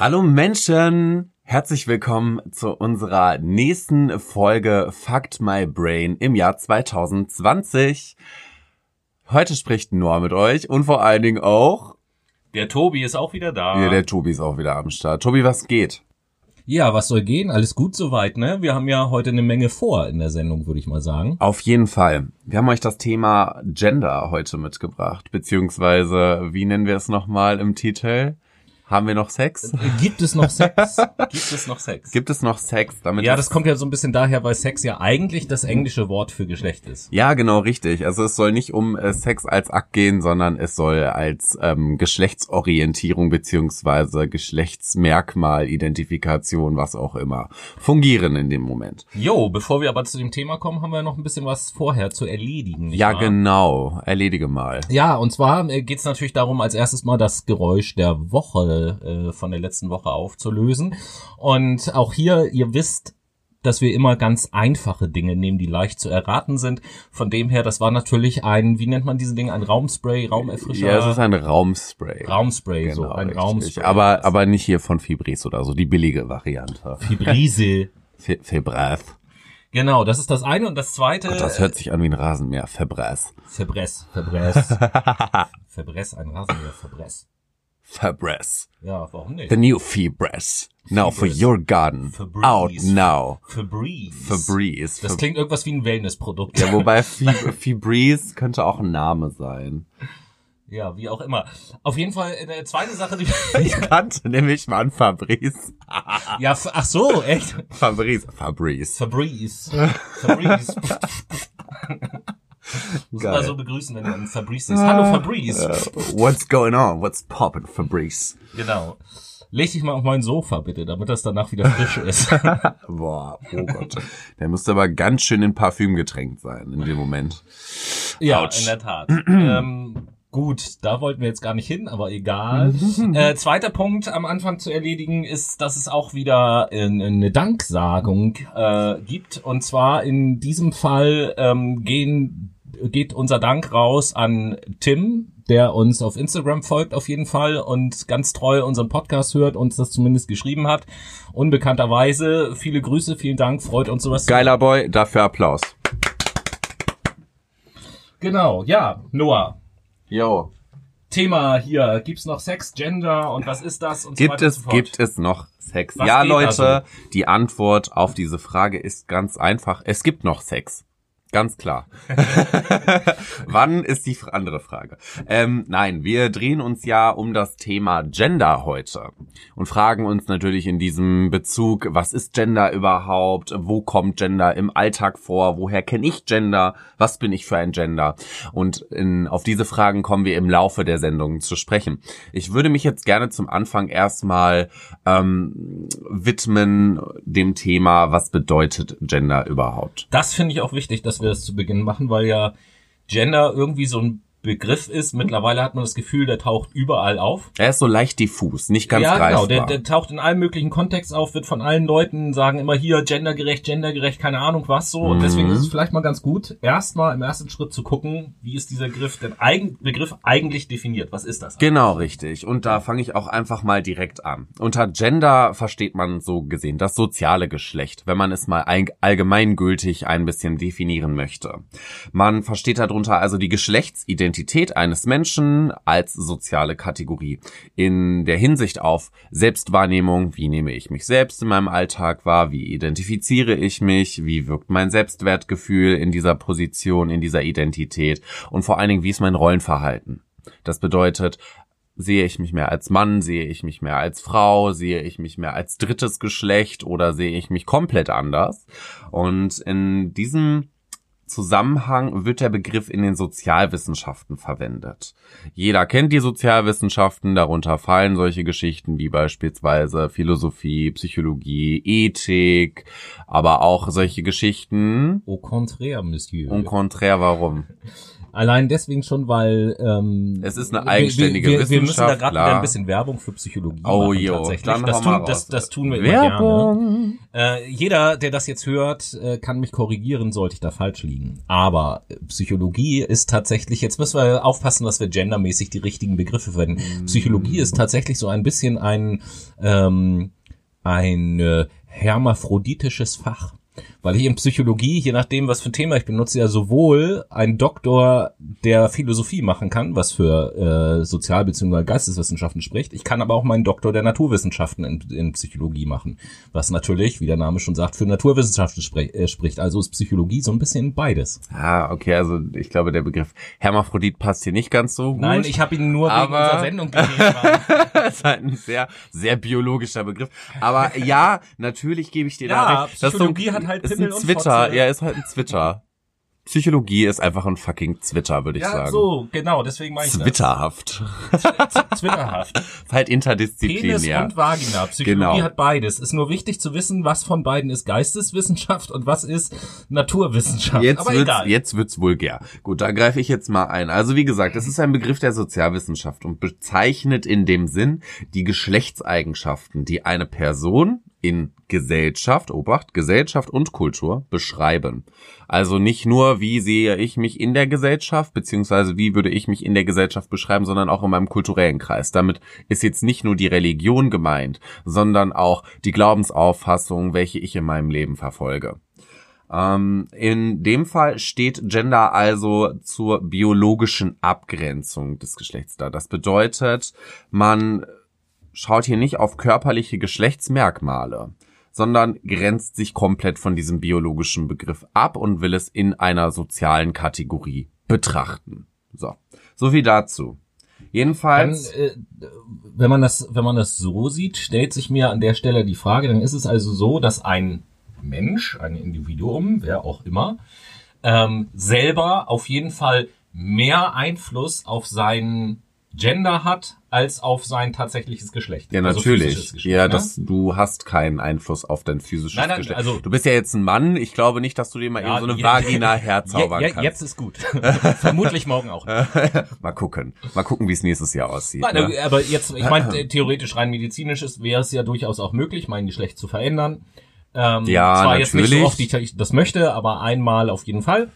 Hallo Menschen! Herzlich willkommen zu unserer nächsten Folge Fact My Brain im Jahr 2020. Heute spricht Noah mit euch und vor allen Dingen auch. Der Tobi ist auch wieder da. Ja, der Tobi ist auch wieder am Start. Tobi, was geht? Ja, was soll gehen? Alles gut soweit, ne? Wir haben ja heute eine Menge vor in der Sendung, würde ich mal sagen. Auf jeden Fall. Wir haben euch das Thema Gender heute mitgebracht, beziehungsweise, wie nennen wir es nochmal im Titel? Haben wir noch Sex? Gibt es noch Sex? Gibt es noch Sex? Gibt es noch Sex? Damit ja, das kommt ja so ein bisschen daher, weil Sex ja eigentlich das englische Wort für Geschlecht ist. Ja, genau, richtig. Also es soll nicht um äh, Sex als Akt gehen, sondern es soll als ähm, Geschlechtsorientierung beziehungsweise Geschlechtsmerkmal, Identifikation, was auch immer, fungieren in dem Moment. Jo, bevor wir aber zu dem Thema kommen, haben wir noch ein bisschen was vorher zu erledigen. ja, wahr? genau. Erledige mal. Ja, und zwar äh, geht es natürlich darum, als erstes mal das Geräusch der Woche äh, von der letzten Woche aufzulösen. Und auch hier, ihr wisst, dass wir immer ganz einfache Dinge nehmen, die leicht zu erraten sind. Von dem her, das war natürlich ein, wie nennt man diese Dinge, ein Raumspray, Raumerfrischer? Ja, es ist ein Raumspray. Raumspray, genau, so ein richtig. Raumspray. Aber, aber nicht hier von Fibris oder so, die billige Variante. Fibrise. Fibras. Genau, das ist das eine und das zweite. Gott, das hört sich an wie ein Rasenmäher. Fabres. Fabres. Fabres. Fabres, ein Rasenmäher. Fabres. Fabres. Ja, warum nicht? The new Febreze. Now for your garden. Febreze. Out now. Febreze. Febreze. Das klingt irgendwas wie ein Wellnessprodukt. Ja, wobei Febreze könnte auch ein Name sein. Ja, wie auch immer. Auf jeden Fall eine äh, zweite Sache, die ich kannte nämlich mal an Fabrice. ja, ach so, echt? Fabrice, Fabrice. Fabrice. Fabrice. Muss mal so begrüßen, wenn du an Fabrice siehst. Hallo Fabrice. Uh, what's going on? What's poppin', Fabrice? Genau. Leg dich mal auf mein Sofa bitte, damit das danach wieder frisch ist. Boah, oh Gott. Der müsste aber ganz schön in Parfüm getränkt sein in dem Moment. Ja, Ouch. in der Tat. ähm, Gut, da wollten wir jetzt gar nicht hin, aber egal. äh, zweiter Punkt am Anfang zu erledigen ist, dass es auch wieder eine Danksagung äh, gibt. Und zwar in diesem Fall ähm, gehen, geht unser Dank raus an Tim, der uns auf Instagram folgt auf jeden Fall und ganz treu unseren Podcast hört, uns das zumindest geschrieben hat. Unbekannterweise, viele Grüße, vielen Dank, freut uns sowas. Geiler Boy, dafür Applaus. Genau, ja, Noah. Jo. Thema hier, gibt's noch Sex, Gender und was ist das? Und so gibt es, so gibt es noch Sex? Was ja, Leute, so? die Antwort auf diese Frage ist ganz einfach. Es gibt noch Sex. Ganz klar. Wann ist die andere Frage? Ähm, nein, wir drehen uns ja um das Thema Gender heute und fragen uns natürlich in diesem Bezug, was ist Gender überhaupt? Wo kommt Gender im Alltag vor? Woher kenne ich Gender? Was bin ich für ein Gender? Und in, auf diese Fragen kommen wir im Laufe der Sendung zu sprechen. Ich würde mich jetzt gerne zum Anfang erstmal ähm, widmen dem Thema, was bedeutet Gender überhaupt? Das finde ich auch wichtig, dass wir das zu Beginn machen, weil ja Gender irgendwie so ein Begriff ist. Mittlerweile hat man das Gefühl, der taucht überall auf. Er ist so leicht diffus, nicht ganz ja, greifbar. Ja, genau. Der, der taucht in allen möglichen Kontexten auf, wird von allen Leuten sagen immer hier gendergerecht, gendergerecht, keine Ahnung was so. Und mhm. deswegen ist es vielleicht mal ganz gut, erstmal im ersten Schritt zu gucken, wie ist dieser Begriff denn eigen, Begriff eigentlich definiert? Was ist das? Eigentlich? Genau, richtig. Und da fange ich auch einfach mal direkt an. Unter Gender versteht man so gesehen das soziale Geschlecht, wenn man es mal allgemeingültig ein bisschen definieren möchte. Man versteht darunter also die Geschlechtsidentität Identität eines Menschen als soziale Kategorie. In der Hinsicht auf Selbstwahrnehmung, wie nehme ich mich selbst in meinem Alltag wahr, wie identifiziere ich mich, wie wirkt mein Selbstwertgefühl in dieser Position, in dieser Identität und vor allen Dingen, wie ist mein Rollenverhalten. Das bedeutet, sehe ich mich mehr als Mann, sehe ich mich mehr als Frau, sehe ich mich mehr als drittes Geschlecht oder sehe ich mich komplett anders. Und in diesem Zusammenhang wird der Begriff in den Sozialwissenschaften verwendet. Jeder kennt die Sozialwissenschaften, darunter fallen solche Geschichten wie beispielsweise Philosophie, Psychologie, Ethik, aber auch solche Geschichten. Au contraire, Monsieur. Au contraire, warum? Allein deswegen schon, weil ähm, es ist eine eigenständige wir, wir, Wissenschaft. Wir müssen da gerade ein bisschen Werbung für Psychologie Oh, machen jo, tatsächlich. dann das, tun, das, das tun wir immer Werbung. gerne. Äh, jeder, der das jetzt hört, äh, kann mich korrigieren, sollte ich da falsch liegen. Aber Psychologie ist tatsächlich, jetzt müssen wir aufpassen, dass wir gendermäßig die richtigen Begriffe verwenden. Mm. Psychologie ist tatsächlich so ein bisschen ein ähm, ein äh, hermaphroditisches Fach. Weil ich in Psychologie, je nachdem, was für ein Thema ich benutze, ja sowohl ein Doktor der Philosophie machen kann, was für äh, Sozial- bzw. Geisteswissenschaften spricht. Ich kann aber auch meinen Doktor der Naturwissenschaften in, in Psychologie machen. Was natürlich, wie der Name schon sagt, für Naturwissenschaften spre äh, spricht. Also ist Psychologie so ein bisschen beides. Ah, okay, also ich glaube, der Begriff Hermaphrodit passt hier nicht ganz so gut. Nein, ich habe ihn nur wegen Aber- unserer Sendung. Mann. das ist halt ein sehr, sehr biologischer Begriff. Aber ja, natürlich gebe ich dir Ja, da recht. Psychologie hat halt ist ein und Zwitter. Fotze. Ja, ist halt ein Zwitter. Psychologie ist einfach ein fucking Zwitter, würde ich ja, sagen. so, genau, deswegen meine ich das. Zwitterhaft. Zwitterhaft. Ist halt Penis interdisziplinär. und Vagina. Psychologie Genau. hat beides. Ist nur wichtig zu wissen, was von beiden ist Geisteswissenschaft und was ist Naturwissenschaft. Jetzt Aber wird's, egal. jetzt wird's vulgär. Gut, da greife ich jetzt mal ein. Also wie gesagt, es ist ein Begriff der Sozialwissenschaft und bezeichnet in dem Sinn die Geschlechtseigenschaften, die eine Person in Gesellschaft, Obacht, Gesellschaft und Kultur beschreiben. Also nicht nur, wie sehe ich mich in der Gesellschaft, beziehungsweise wie würde ich mich in der Gesellschaft beschreiben, sondern auch in meinem kulturellen Kreis. Damit ist jetzt nicht nur die Religion gemeint, sondern auch die Glaubensauffassung, welche ich in meinem Leben verfolge. Ähm, in dem Fall steht Gender also zur biologischen Abgrenzung des Geschlechts da. Das bedeutet, man schaut hier nicht auf körperliche Geschlechtsmerkmale, sondern grenzt sich komplett von diesem biologischen Begriff ab und will es in einer sozialen Kategorie betrachten. So, so viel dazu. Dann, Jedenfalls, äh, wenn man das, wenn man das so sieht, stellt sich mir an der Stelle die Frage, dann ist es also so, dass ein Mensch, ein Individuum, wer auch immer, ähm, selber auf jeden Fall mehr Einfluss auf sein Gender hat, als auf sein tatsächliches Geschlecht. ja Also natürlich, physisches Geschlecht, ja, ne? das, du hast keinen Einfluss auf dein physisches Nein, nein, Geschlecht. also- du bist ja jetzt ein Mann, ich glaube nicht, dass du dir mal Ja, eben so eine Vagina herzaubern kannst. Jetzt ist gut. Vermutlich morgen auch. Mal gucken. Mal gucken, wie es nächstes Jahr aussieht. Nein, ne? aber jetzt, ich meine, theoretisch rein medizinisch ist, wäre es ja durchaus auch möglich, mein Geschlecht zu verändern. Ähm, Ja, zwar jetzt nicht so natürlich. oft, wie ich das möchte, aber einmal auf jeden Fall.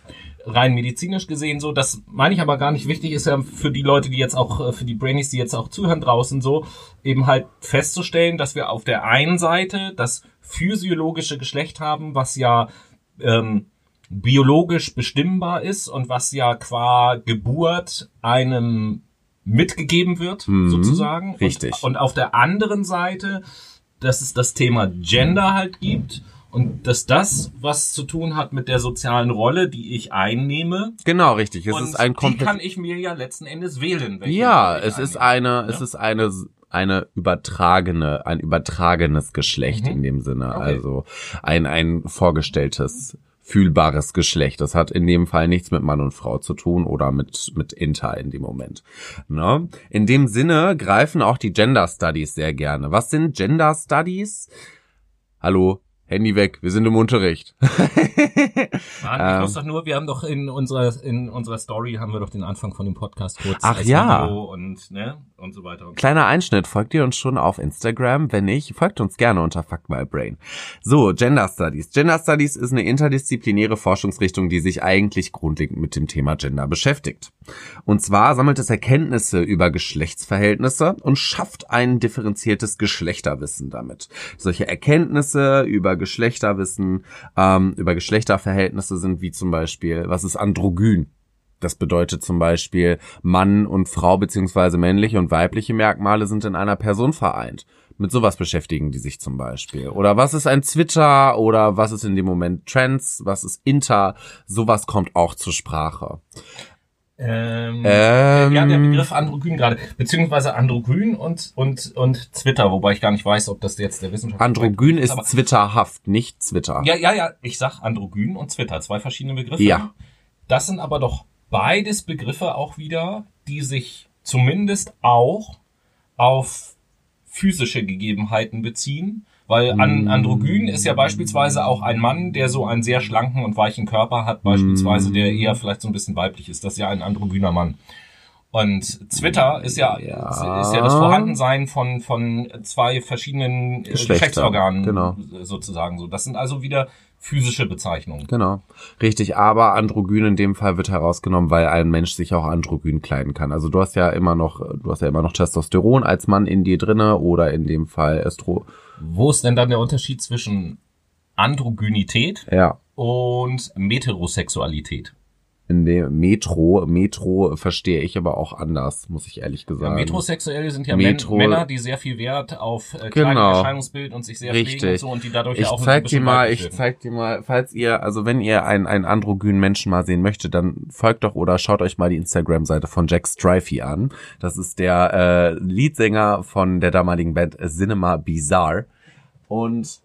Rein medizinisch gesehen so, das meine ich aber gar nicht wichtig, ist ja für die Leute, die jetzt auch, äh, für die Brainies, die jetzt auch zuhören draußen so, eben halt festzustellen, dass wir auf der einen Seite das physiologische Geschlecht haben, was ja ähm, biologisch bestimmbar ist und was ja qua Geburt einem mitgegeben wird, Mhm, sozusagen. richtig. Und, und auf der anderen Seite, dass es das Thema Gender halt gibt und dass das was zu tun hat mit der sozialen Rolle, die ich einnehme. Genau, richtig. Es ist ein die kann ich mir ja letzten Endes wählen. welche Ja, es ist einnehme. eine, es ist eine, eine übertragene, ein übertragenes Geschlecht Mhm. in dem Sinne. Okay. Also ein, ein vorgestelltes, fühlbares Geschlecht. Das hat in dem Fall nichts mit Mann und Frau zu tun oder mit, mit Inter in dem Moment. Ne? In dem Sinne greifen auch die Gender Studies sehr gerne. Was sind Gender Studies? Hallo, Handy weg, wir sind im Unterricht. Mann, Ähm. ich muss doch nur, wir haben doch in unserer, in unserer Story haben wir doch den Anfang von dem Podcast kurz Ach ja. Und, ne, und so weiter. Kleiner Einschnitt, folgt ihr uns schon auf Instagram? Wenn nicht, folgt uns gerne unter Fuck My Brain. So, Gender Studies. Gender Studies ist eine interdisziplinäre Forschungsrichtung, die sich eigentlich grundlegend mit dem Thema Gender beschäftigt. Und zwar sammelt es Erkenntnisse über Geschlechtsverhältnisse und schafft ein differenziertes Geschlechterwissen damit. Solche Erkenntnisse über Geschlechterwissen, ähm, über Geschlechterverhältnisse sind wie zum Beispiel, was ist androgyn? Das bedeutet zum Beispiel, Mann und Frau beziehungsweise männliche und weibliche Merkmale sind in einer Person vereint. Mit sowas beschäftigen die sich zum Beispiel. Oder was ist ein Twitter oder was ist in dem Moment Trans, was ist Inter, sowas kommt auch zur Sprache. Ähm, Ähm, ja, der Begriff Androgyn gerade, beziehungsweise Androgyn und, und, und Twitter, wobei ich gar nicht weiß, ob das jetzt der Wissenschaft Androgyn ist aber- zwitterhaft, nicht Twitter. Ja, ja, ja, ich sag Androgyn und Twitter, zwei verschiedene Begriffe. Ja. Das sind aber doch beides Begriffe auch wieder, die sich zumindest auch auf physische Gegebenheiten beziehen, Weil an, androgyn ist ja beispielsweise auch ein Mann, der so einen sehr schlanken und weichen Körper hat, beispielsweise, der eher vielleicht so ein bisschen weiblich ist. Das ist ja ein androgyner Mann. Und Twitter ist ja, Ja. Ist, ist ja das Vorhandensein von, von zwei verschiedenen äh, Geschlechter, Geschlechtsorganen genau. sozusagen so. Das sind also wieder physische Bezeichnungen. Genau. Richtig, aber androgyn in dem Fall wird herausgenommen, weil ein Mensch sich auch androgyn kleiden kann. Also du hast ja immer noch, du hast ja immer noch Testosteron als Mann in dir drinne oder in dem Fall Estro. Wo ist denn dann der Unterschied zwischen Androgynität Ja. und Meterosexualität? In dem Metro, Metro verstehe ich aber auch anders, muss ich ehrlich Ja, gesagt. Metrosexuelle sind ja Metro- Män Männer, die sehr viel Wert auf äh, Genau. Erscheinungsbild und sich sehr pflegen und Richtig. so und die dadurch ja Ich auch ein zeig dir mal, ich zeig dir mal, falls ihr, also wenn ihr einen, einen androgynen Menschen mal sehen möchtet, dann folgt doch oder schaut euch mal die Instagram-Seite von Jack Strifey an. Das ist der äh, Leadsänger von der damaligen Band Cinema Bizarre. Und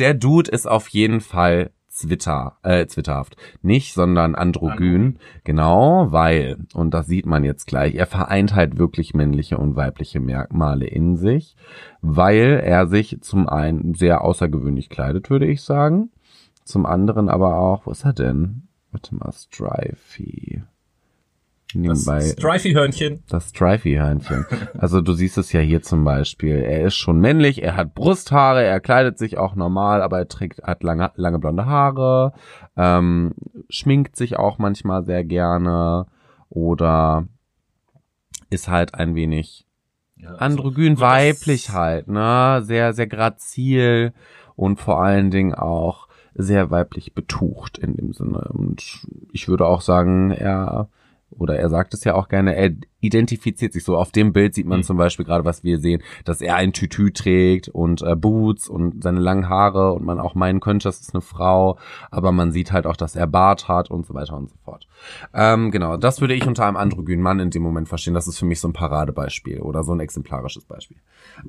der Dude ist auf jeden Fall Twitter, äh, zwitterhaft. Nicht, sondern androgyn. Genau, weil, und das sieht man jetzt gleich, er vereint halt wirklich männliche und weibliche Merkmale in sich, weil er sich zum einen sehr außergewöhnlich kleidet, würde ich sagen. Zum anderen aber auch, wo ist er denn? Warte mal, Strifey. Das Nebenbei Strifey-Hörnchen. das Strifey-Hörnchen. Also du siehst es ja hier zum Beispiel. Er ist schon männlich, er hat Brusthaare, er kleidet sich auch normal, aber er trägt, hat lange, lange blonde Haare, ähm, schminkt sich auch manchmal sehr gerne oder ist halt ein wenig Ja, also androgyn das- weiblich halt, ne? Sehr, sehr grazil und vor allen Dingen auch sehr weiblich betucht in dem Sinne. Und ich würde auch sagen, er, oder er sagt es ja auch gerne, er identifiziert sich so. Auf dem Bild sieht man Mhm. zum Beispiel gerade, was wir sehen, dass er ein Tütü trägt und äh, Boots und seine langen Haare und man auch meinen könnte, das ist eine Frau, aber man sieht halt auch, dass er Bart hat und so weiter und so fort. Ähm, genau, das würde ich unter einem androgynen Mann in dem Moment verstehen. Das ist für mich so ein Paradebeispiel oder so ein exemplarisches Beispiel.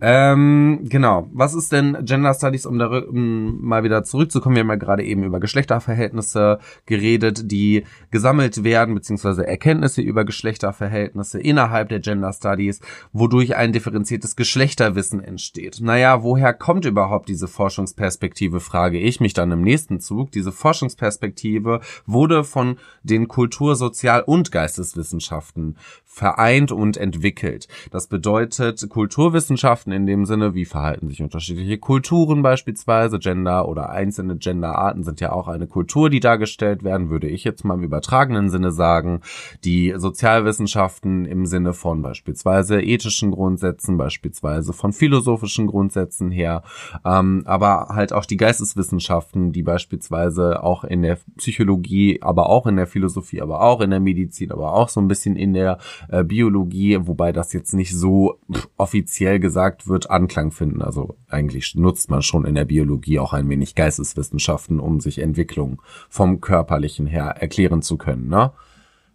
Ähm, genau, was ist denn Gender Studies, um da um mal wieder zurückzukommen? Wir haben ja gerade eben über Geschlechterverhältnisse geredet, die gesammelt werden, beziehungsweise Erkenntnisse über Geschlechterverhältnisse innerhalb der Gender Studies, wodurch ein differenziertes Geschlechterwissen entsteht. Naja, woher kommt überhaupt diese Forschungsperspektive, frage ich mich dann im nächsten Zug. Diese Forschungsperspektive wurde von den Kultur-, Sozial- und Geisteswissenschaften vereint und entwickelt. Das bedeutet Kulturwissenschaften in dem Sinne, wie verhalten sich unterschiedliche Kulturen beispielsweise, Gender oder einzelne Genderarten sind ja auch eine Kultur, die dargestellt werden, würde ich jetzt mal im übertragenen Sinne sagen. Die Sozialwissenschaften im Sinne von beispielsweise ethischen Grundsätzen, beispielsweise von philosophischen Grundsätzen her, ähm, aber halt auch die Geisteswissenschaften, die beispielsweise auch in der Psychologie, aber auch in der Philosophie, aber auch in der Medizin, aber auch so ein bisschen in der äh, Biologie, wobei das jetzt nicht so offiziell gesagt wird, Anklang finden. Also eigentlich nutzt man schon in der Biologie auch ein wenig Geisteswissenschaften, um sich Entwicklung vom körperlichen her erklären zu können, ne?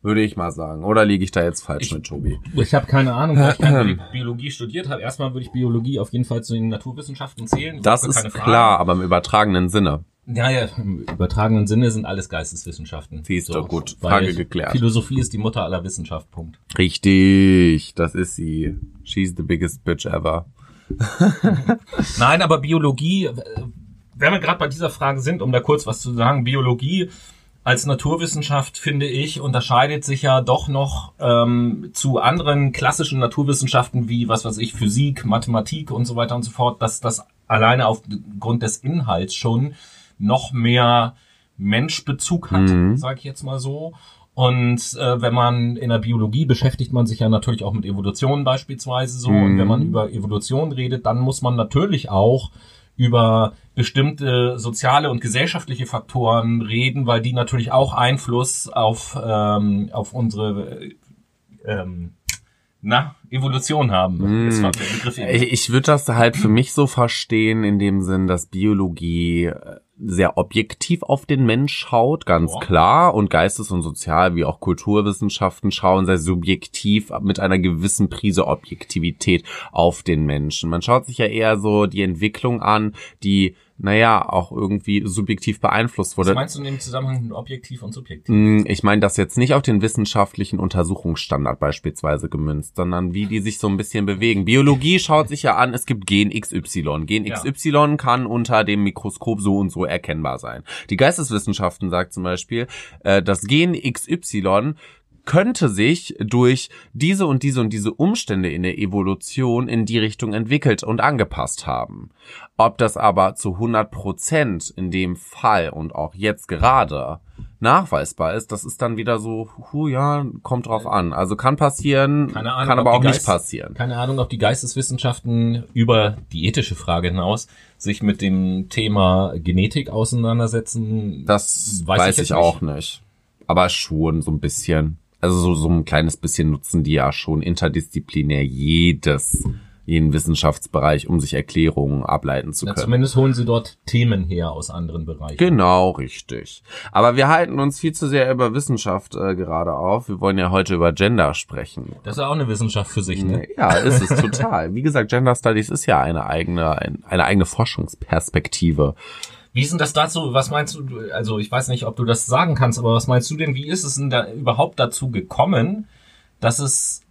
Würde ich mal sagen. Oder liege ich da jetzt falsch Ich- mit Tobi? Ich habe keine Ahnung, weil ich keine Bi- Biologie studiert habe. Erstmal würde ich Biologie auf jeden Fall zu den Naturwissenschaften zählen. Das ist klar, aber im übertragenen Sinne. Ja, ja, im übertragenen Sinne sind alles Geisteswissenschaften. Siehst du, gut. Frage geklärt. Philosophie ist die Mutter aller Wissenschaft, Punkt. Richtig, das ist sie. She's the biggest bitch ever. Nein, aber Biologie, äh, wenn wir gerade bei dieser Frage sind, um da kurz was zu sagen, Biologie als Naturwissenschaft, finde ich, unterscheidet sich ja doch noch ähm, zu anderen klassischen Naturwissenschaften wie, was weiß ich, Physik, Mathematik und so weiter und so fort, dass das alleine aufgrund des Inhalts schon noch mehr Menschbezug hat, Mhm. sage ich jetzt mal so. Und äh, wenn man in der Biologie beschäftigt man sich ja natürlich auch mit Evolution beispielsweise so. Und Mhm. wenn man über Evolution redet, dann muss man natürlich auch über bestimmte soziale und gesellschaftliche Faktoren reden, weil die natürlich auch Einfluss auf, ähm, auf unsere äh, ähm, na, Evolution haben. Mm. Ich, ich würde das halt für mich so verstehen, in dem Sinn, dass Biologie äh, sehr objektiv auf den Mensch schaut, ganz Ja. klar, und Geistes- und Sozial- wie auch Kulturwissenschaften schauen sehr subjektiv mit einer gewissen Prise Objektivität auf den Menschen. Man schaut sich ja eher so die Entwicklung an, die naja, auch irgendwie subjektiv beeinflusst wurde. Was meinst du in dem Zusammenhang mit objektiv und subjektiv? Mm, ich meine das jetzt nicht auf den wissenschaftlichen Untersuchungsstandard beispielsweise gemünzt, sondern wie die sich so ein bisschen bewegen. Biologie schaut sich ja an, es gibt Gen XY. Gen Ja. XY kann unter dem Mikroskop so und so erkennbar sein. Die Geisteswissenschaften sagt zum Beispiel, äh, das Gen XY könnte sich durch diese und diese und diese Umstände in der Evolution in die Richtung entwickelt und angepasst haben. Ob das aber zu 100 Prozent in dem Fall und auch jetzt gerade nachweisbar ist, das ist dann wieder so, hu, ja, kommt drauf an. Also kann passieren, Ahnung, kann aber auch nicht Geist- passieren. Keine Ahnung, ob die Geisteswissenschaften über die ethische Frage hinaus sich mit dem Thema Genetik auseinandersetzen. Das Weiß weiß, ich ich, auch nicht. Aber schon so ein bisschen. Also so, so ein kleines bisschen nutzen die ja schon interdisziplinär jedes, jeden Wissenschaftsbereich, um sich Erklärungen ableiten zu Ja, können. zumindest holen sie dort Themen her aus anderen Bereichen. Genau, richtig. Aber wir halten uns viel zu sehr über Wissenschaft äh, gerade auf. Wir wollen ja heute über Gender sprechen. Das ist ja auch eine Wissenschaft für sich, ne? Ja, ist es total. Wie gesagt, Gender Studies ist ja eine eigene, ein, eine eigene Forschungsperspektive. Wie denn das dazu? Was meinst du? Also ich weiß nicht, ob du das sagen kannst, aber was meinst du denn? Wie ist es denn da überhaupt dazu gekommen, dass es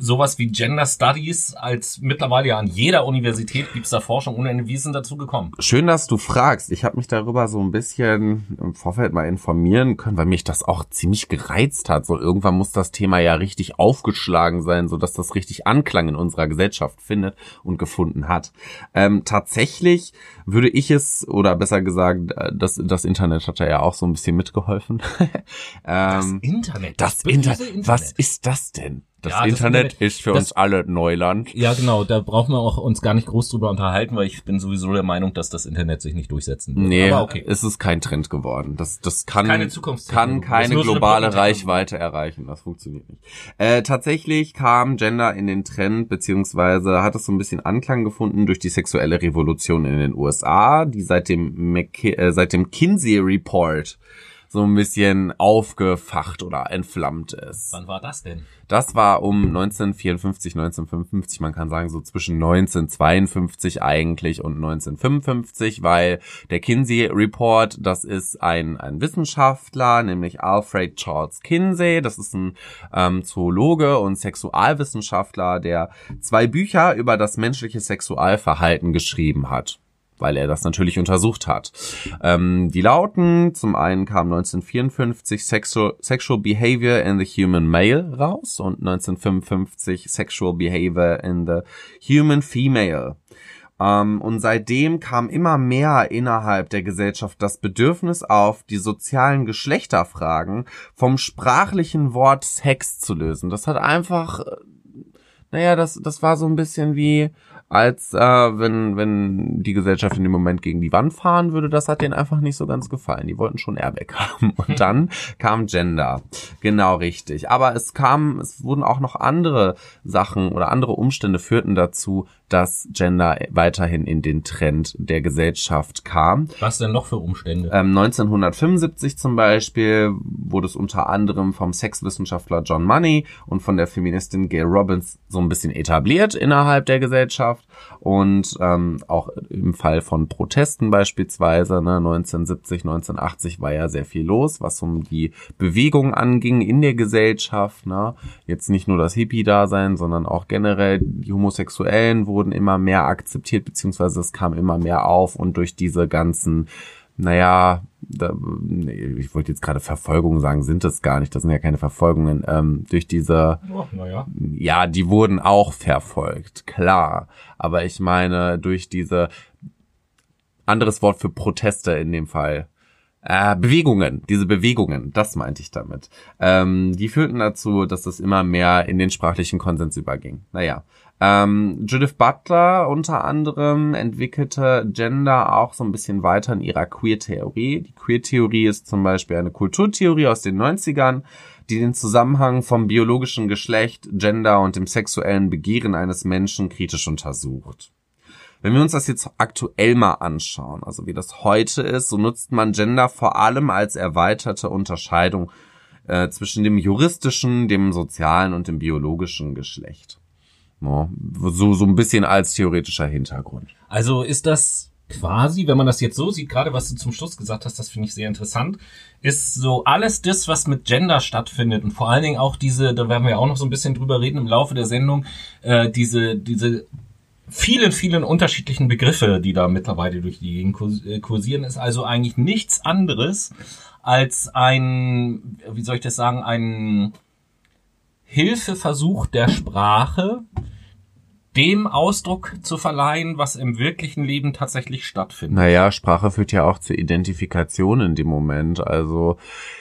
sowas wie Gender Studies als mittlerweile ja an jeder Universität gibt's da Forschung ohne Ende. Wie ist denn dazu gekommen? Schön, dass du fragst. Ich habe mich darüber so ein bisschen im Vorfeld mal informieren können, weil mich das auch ziemlich gereizt hat. So irgendwann muss das Thema ja richtig aufgeschlagen sein, so dass das richtig Anklang in unserer Gesellschaft findet und gefunden hat. Ähm, tatsächlich würde ich es, oder besser gesagt, äh, das, das Internet hat da ja auch so ein bisschen mitgeholfen. ähm, Internet. das böse Internet. Was ist das denn? Das, Ja, das Internet Internet- ist für das- uns alle Neuland. Ja, genau. Da brauchen wir auch uns gar nicht groß drüber unterhalten, weil ich bin sowieso der Meinung, dass das Internet sich nicht durchsetzen wird. Nee, Aber okay. es ist kein Trend geworden. Das, das kann, Keine kann Das keine globale. Reichweite erreichen. Das funktioniert nicht. Äh, tatsächlich kam Gender in den Trend, beziehungsweise hat es so ein bisschen Anklang gefunden durch die sexuelle Revolution in den USA, die seit dem, McKi äh, seit dem Kinsey Report so ein bisschen aufgefacht oder entflammt ist. Wann war das denn? Das war um 1954, 1955, man kann sagen so zwischen 1952 eigentlich und 1955, weil der Kinsey Report, das ist ein, ein Wissenschaftler, nämlich Alfred Charles Kinsey, das ist ein ähm, Zoologe und Sexualwissenschaftler, der zwei Bücher über das menschliche Sexualverhalten geschrieben hat weil er das natürlich untersucht hat. Ähm, die lauten, zum einen kam 1954 Sexual, Sexual Behavior in the Human Male raus und 1955 Sexual Behavior in the Human Female. Ähm, und seitdem kam immer mehr innerhalb der Gesellschaft das Bedürfnis auf, die sozialen Geschlechterfragen vom sprachlichen Wort Sex zu lösen. Das hat einfach, äh, naja, das, das war so ein bisschen wie, als äh, wenn, wenn die Gesellschaft in dem Moment gegen die Wand fahren würde, das hat denen einfach nicht so ganz gefallen. Die wollten schon Airbag haben. Und dann kam Gender. Genau richtig. Aber es kam, es wurden auch noch andere Sachen oder andere Umstände führten dazu, dass Gender weiterhin in den Trend der Gesellschaft kam. Was denn noch für Umstände? Ähm, 1975 zum Beispiel wurde es unter anderem vom Sexwissenschaftler John Money und von der Feministin Gail Robbins so ein bisschen etabliert innerhalb der Gesellschaft und ähm, auch im Fall von Protesten beispielsweise, ne, 1970, 1980 war ja sehr viel los, was um die Bewegung anging in der Gesellschaft. Ne? Jetzt nicht nur das Hippie-Dasein, sondern auch generell die Homosexuellen wurden immer mehr akzeptiert, beziehungsweise es kam immer mehr auf und durch diese ganzen naja, da, nee, ich wollte jetzt gerade Verfolgungen sagen, sind es gar nicht, das sind ja keine Verfolgungen, ähm, durch diese, Oh, naja. ja, die wurden auch verfolgt, klar, aber ich meine, durch diese, anderes Wort für Proteste in dem Fall, äh, Bewegungen, diese Bewegungen, das meinte ich damit. Ähm, die führten dazu, dass das immer mehr in den sprachlichen Konsens überging. Naja. Ähm, Judith Butler unter anderem entwickelte Gender auch so ein bisschen weiter in ihrer Queer-Theorie. Die Queer-Theorie ist zum Beispiel eine Kulturtheorie aus den 90ern, die den Zusammenhang vom biologischen Geschlecht, Gender und dem sexuellen Begehren eines Menschen kritisch untersucht. Wenn wir uns das jetzt aktuell mal anschauen, also wie das heute ist, so nutzt man Gender vor allem als erweiterte Unterscheidung äh, zwischen dem juristischen, dem sozialen und dem biologischen Geschlecht. So, so ein bisschen als theoretischer Hintergrund. Also ist das quasi, wenn man das jetzt so sieht, gerade was du zum Schluss gesagt hast, das finde ich sehr interessant, ist so alles das, was mit Gender stattfindet und vor allen Dingen auch diese, da werden wir auch noch so ein bisschen drüber reden im Laufe der Sendung, äh, diese, diese vielen, vielen unterschiedlichen Begriffe, die da mittlerweile durch die Gegend äh, kursieren, ist also eigentlich nichts anderes als ein, wie soll ich das sagen, ein Hilfeversuch der Sprache, dem Ausdruck zu verleihen, was im wirklichen Leben tatsächlich stattfindet. Naja, Sprache führt ja auch zur Identifikation in dem Moment. Also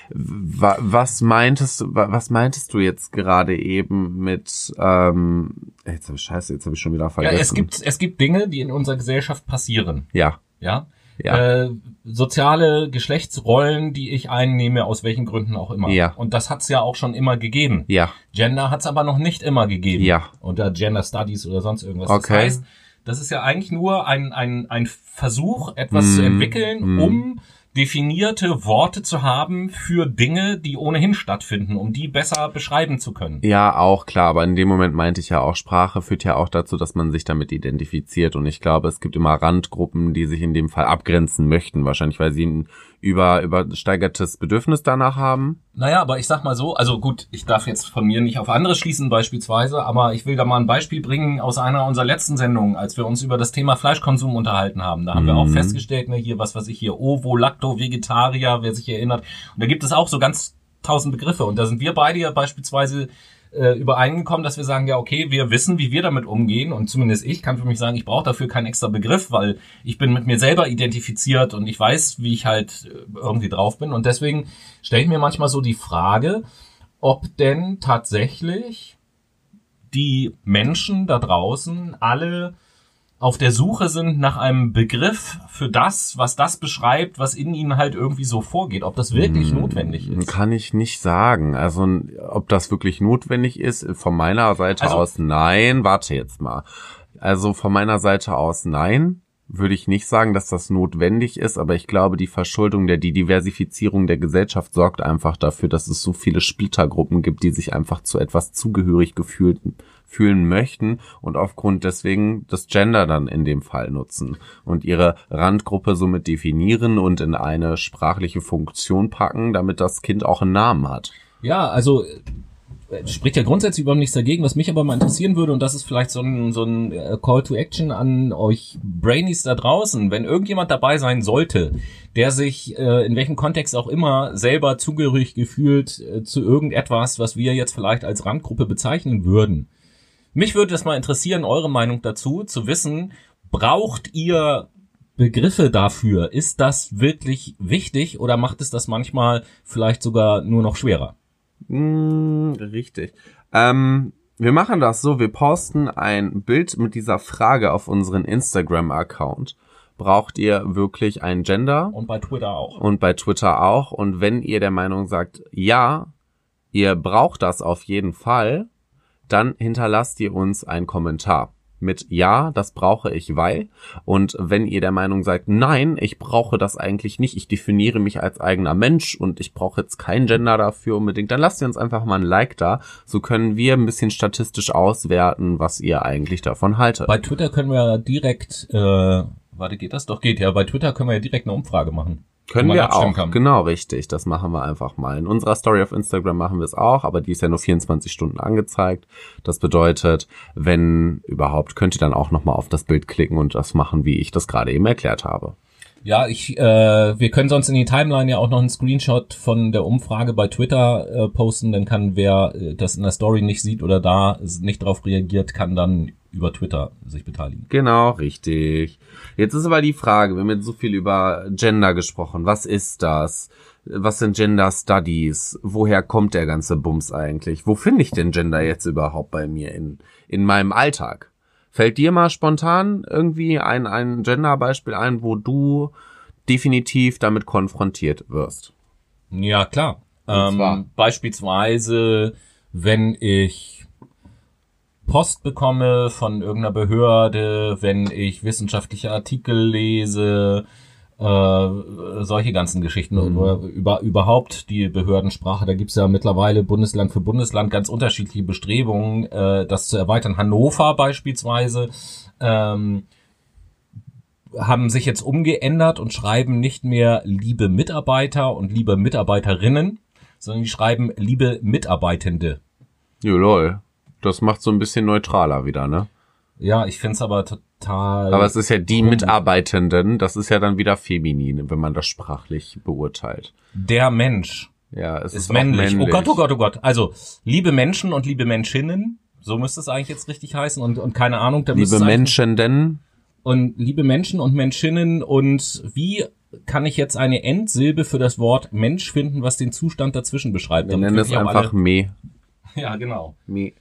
wa was meintest du, was meintest du jetzt gerade eben mit ähm, jetzt habe ich scheiße, jetzt habe ich schon wieder vergessen. Ja, es gibt es gibt Dinge, die in unserer Gesellschaft passieren. Ja. Ja ja. äh, soziale Geschlechtsrollen, die ich einnehme, aus welchen Gründen auch immer. Ja. Und das hat's ja auch schon immer gegeben. Ja. Gender hat's aber noch nicht immer gegeben. Ja. Unter Gender Studies oder sonst irgendwas. Okay. Das heißt, das ist ja eigentlich nur ein, ein, ein Versuch, etwas mm. zu entwickeln, mm. um definierte Worte zu haben für Dinge, die ohnehin stattfinden, um die besser beschreiben zu können. Ja, auch klar, aber in dem Moment meinte ich ja auch, Sprache führt ja auch dazu, dass man sich damit identifiziert und ich glaube, es gibt immer Randgruppen, die sich in dem Fall abgrenzen möchten, wahrscheinlich, weil sie über übersteigertes Bedürfnis danach haben? Naja, aber ich sag mal so, also gut, ich darf jetzt von mir nicht auf andere schließen beispielsweise, aber ich will da mal ein Beispiel bringen aus einer unserer letzten Sendungen, als wir uns über das Thema Fleischkonsum unterhalten haben. Da haben mhm. wir auch mhm. festgestellt, ne, hier, was weiß ich hier, Ovo, Lacto, Vegetarier, wer sich erinnert. Und da gibt es auch so ganz tausend Begriffe. Und da sind wir beide ja beispielsweise äh, übereingekommen, dass wir sagen, ja, okay, wir wissen, wie wir damit umgehen. Und zumindest ich kann für mich sagen, ich brauche dafür keinen extra Begriff, weil ich bin mit mir selber identifiziert und ich weiß, wie ich halt äh, irgendwie drauf bin. Und deswegen stelle ich mir manchmal so die Frage, ob denn tatsächlich die Menschen da draußen alle auf der Suche sind nach einem Begriff für das, was das beschreibt, was in ihnen halt irgendwie so vorgeht, ob das wirklich hm, notwendig ist. Kann ich nicht sagen. Also ob das wirklich notwendig ist, von meiner Seite also, aus nein. Warte jetzt mal. Also von meiner Seite aus nein würde ich nicht sagen, dass das notwendig ist, aber ich glaube, die Verschuldung der die Diversifizierung der Gesellschaft sorgt einfach dafür, dass es so viele Splittergruppen gibt, die sich einfach zu etwas zugehörig gefühlt fühlen möchten und aufgrund deswegen das Gender dann in dem Fall nutzen und ihre Randgruppe somit definieren und in eine sprachliche Funktion packen, damit das Kind auch einen Namen hat. Ja, also spricht ja grundsätzlich überhaupt nichts dagegen. Was mich aber mal interessieren würde, und das ist vielleicht so ein, so ein äh, Call to Action an euch Brainies da draußen, wenn irgendjemand dabei sein sollte, der sich äh, in welchem Kontext auch immer selber zugehörig gefühlt äh, zu irgendetwas, was wir jetzt vielleicht als Randgruppe bezeichnen würden. Mich würde das mal interessieren, eure Meinung dazu, zu wissen, braucht ihr Begriffe dafür? Ist das wirklich wichtig oder macht es das manchmal vielleicht sogar nur noch schwerer? Mm, richtig. Ähm, wir machen das so, wir posten ein Bild mit dieser Frage auf unseren Instagram-Account. Braucht ihr wirklich ein Gender? Und bei Twitter auch. Und bei Twitter auch. Und wenn ihr der Meinung sagt, ja, ihr braucht das auf jeden Fall, dann hinterlasst ihr uns einen Kommentar mit Ja, das brauche ich, weil. Und wenn ihr der Meinung seid, nein, ich brauche das eigentlich nicht, ich definiere mich als eigener Mensch und ich brauche jetzt kein Gender dafür unbedingt, dann lasst ihr uns einfach mal ein Like da. So können wir ein bisschen statistisch auswerten, was ihr eigentlich davon haltet. Bei Twitter können wir direkt, äh, warte, geht das? Doch, geht ja. Bei Twitter können wir ja direkt eine Umfrage machen. Können wir auch. Kann. Genau, richtig. Das machen wir einfach mal. In unserer Story auf Instagram machen wir es auch, aber die ist ja nur 24 Stunden angezeigt. Das bedeutet, wenn überhaupt, könnt ihr dann auch nochmal auf das Bild klicken und das machen, wie ich das gerade eben erklärt habe. Ja, ich, äh, wir können sonst in die Timeline ja auch noch einen Screenshot von der Umfrage bei Twitter äh, posten, dann kann wer äh, das in der Story nicht sieht oder da nicht drauf reagiert, kann dann über Twitter sich beteiligen. Genau, richtig. Jetzt ist aber die Frage, wir haben jetzt so viel über Gender gesprochen. Was ist das? Was sind Gender Studies? Woher kommt der ganze Bums eigentlich? Wo finde ich denn Gender jetzt überhaupt bei mir in, in meinem Alltag? Fällt dir mal spontan irgendwie ein, ein Gender-Beispiel ein, wo du definitiv damit konfrontiert wirst? Ja, klar. Ähm, beispielsweise, wenn ich Post bekomme von irgendeiner Behörde, wenn ich wissenschaftliche Artikel lese, äh, solche ganzen Geschichten mhm. über, über überhaupt die Behördensprache. Da gibt's ja mittlerweile Bundesland für Bundesland ganz unterschiedliche Bestrebungen, äh, das zu erweitern. Hannover beispielsweise ähm, haben sich jetzt umgeändert und schreiben nicht mehr liebe Mitarbeiter und liebe Mitarbeiterinnen, sondern die schreiben liebe Mitarbeitende. Jo, lol. Das macht so ein bisschen neutraler wieder, ne? Ja, ich find's aber total. Aber es ist ja die Mitarbeitenden, das ist ja dann wieder feminin, wenn man das sprachlich beurteilt. Der Mensch. Ja, es ist, ist männlich. männlich. Oh Gott, oh Gott, oh Gott. Also, liebe Menschen und liebe Menschinnen, so müsste es eigentlich jetzt richtig heißen und, und keine Ahnung, da Liebe eigentlich- Menschenden, und liebe Menschen und Menschinnen und wie kann ich jetzt eine Endsilbe für das Wort Mensch finden, was den Zustand dazwischen beschreibt? wir nennen es einfach me. Alle, ja, genau. me.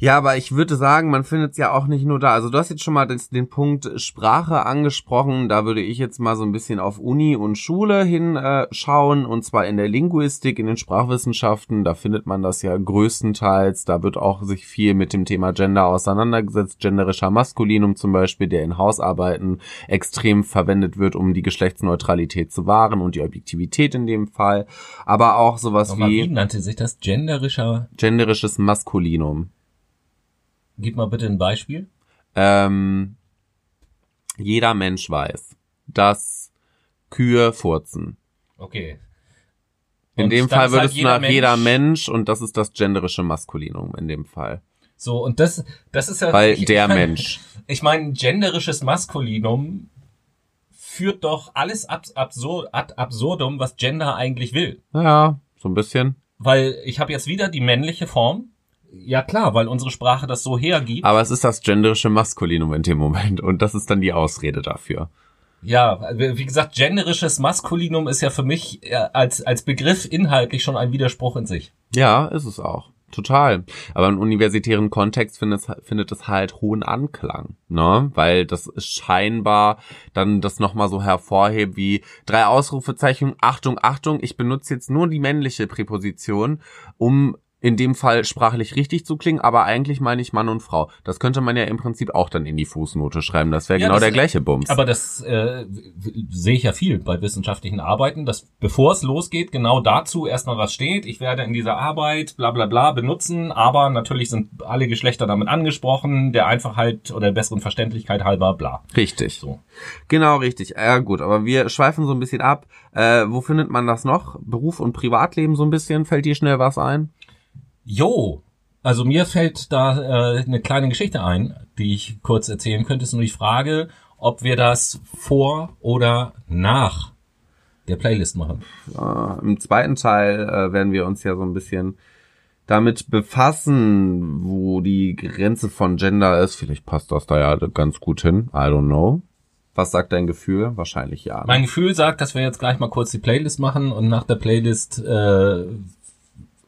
Ja, aber ich würde sagen, man findet es ja auch nicht nur da. Also du hast jetzt schon mal das, den Punkt Sprache angesprochen. Da würde ich jetzt mal so ein bisschen auf Uni und Schule hinschauen. Äh, und zwar in der Linguistik, in den Sprachwissenschaften. Da findet man das ja größtenteils. Da wird auch sich viel mit dem Thema Gender auseinandergesetzt. Genderischer Maskulinum zum Beispiel, der in Hausarbeiten extrem verwendet wird, um die Geschlechtsneutralität zu wahren und die Objektivität in dem Fall. Aber auch sowas Nochmal, wie wie nannte sich das? Genderischer? genderisches Maskulinum. Gib mal bitte ein Beispiel. ähm, jeder Mensch weiß, dass Kühe furzen. Okay. In Und dem Fall halt es jeder nach jeder Mensch- Mensch und das ist das genderische Maskulinum in dem Fall. So, und das, das ist ja... Weil ich, der ich mein, Mensch. Ich meine, genderisches Maskulinum führt doch alles ab, absur, ad absurdum, was Gender eigentlich will. Ja, so ein bisschen. Weil ich habe jetzt wieder die männliche Form. Ja klar, weil unsere Sprache das so hergibt. Aber es ist das genderische Maskulinum in dem Moment und das ist dann die Ausrede dafür. Ja, wie gesagt, genderisches Maskulinum ist ja für mich äh, als, als Begriff inhaltlich schon ein Widerspruch in sich. Ja, ist es auch. Total. Aber im universitären Kontext findet es, findet es halt hohen Anklang, ne? Weil das scheinbar dann das nochmal so hervorhebt wie drei Ausrufezeichen, Achtung, Achtung, ich benutze jetzt nur die männliche Präposition, um in dem Fall sprachlich richtig zu klingen, aber eigentlich meine ich Mann und Frau. Das könnte man ja im Prinzip auch dann in die Fußnote schreiben. Das wäre Ja, genau das- der gleiche Bums. Aber das äh, sehe ich ja viel bei wissenschaftlichen Arbeiten, dass bevor es losgeht, genau dazu erstmal was steht. Ich werde in dieser Arbeit bla bla bla benutzen, aber natürlich sind alle Geschlechter damit angesprochen, der Einfachheit oder der besseren Verständlichkeit halber bla. Richtig. So. Genau, richtig. Ja, gut, aber wir schweifen so ein bisschen ab. Äh, wo findet man das noch? Beruf und Privatleben so ein bisschen? Fällt dir schnell was ein? Jo, also mir fällt da äh, eine kleine Geschichte ein, die ich kurz erzählen könnte. Ist nur die Frage, ob wir das vor oder nach der Playlist machen. Äh, Im zweiten Teil äh, werden wir uns ja so ein bisschen damit befassen, wo die Grenze von Gender ist. Vielleicht passt das da ja ganz gut hin. I don't know. Was sagt dein Gefühl? Wahrscheinlich ja. ne? Mein Gefühl sagt, dass wir jetzt gleich mal kurz die Playlist machen und nach der Playlist äh,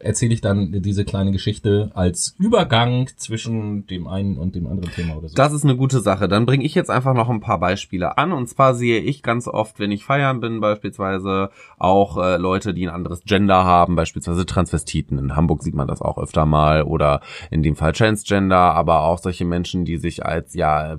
erzähle ich dann diese kleine Geschichte als Übergang zwischen dem einen und dem anderen Thema oder so. Das ist eine gute Sache. Dann bringe ich jetzt einfach noch ein paar Beispiele an. Und zwar sehe ich ganz oft, wenn ich feiern bin, beispielsweise auch äh, Leute, die ein anderes Gender haben, beispielsweise Transvestiten. In Hamburg sieht man das auch öfter mal oder in dem Fall Transgender, aber auch solche Menschen, die sich als ja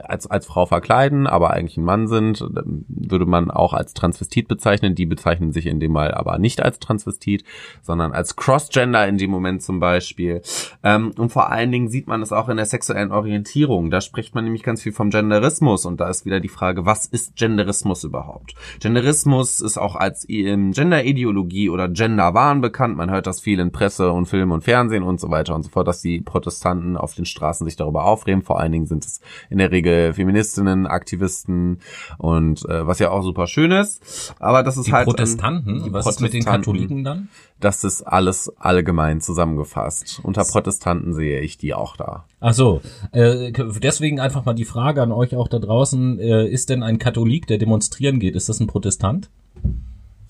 als als Frau verkleiden, aber eigentlich ein Mann sind, würde man auch als Transvestit bezeichnen. Die bezeichnen sich in dem Mal aber nicht als Transvestit, sondern als Crossgender in dem Moment zum Beispiel. Ähm, und vor allen Dingen sieht man es auch in der sexuellen Orientierung. Da spricht man nämlich ganz viel vom Genderismus und da ist wieder die Frage, was ist Genderismus überhaupt? Genderismus ist auch als ähm, Genderideologie oder Genderwahn bekannt. Man hört das viel in Presse und Film und Fernsehen und so weiter und so fort, dass die Protestanten auf den Straßen sich darüber aufregen. Vor allen Dingen sind es in der Regel Feministinnen, Aktivisten und äh, was ja auch super schön ist. Aber das ist die halt ähm, Protestanten, die was ist mit den Protestanten. Katholiken dann? Das ist alles allgemein zusammengefasst. Unter Protestanten sehe ich die auch da. Ach so, äh, deswegen einfach mal die Frage an euch auch da draußen, äh, ist denn ein Katholik, der demonstrieren geht, ist das ein Protestant?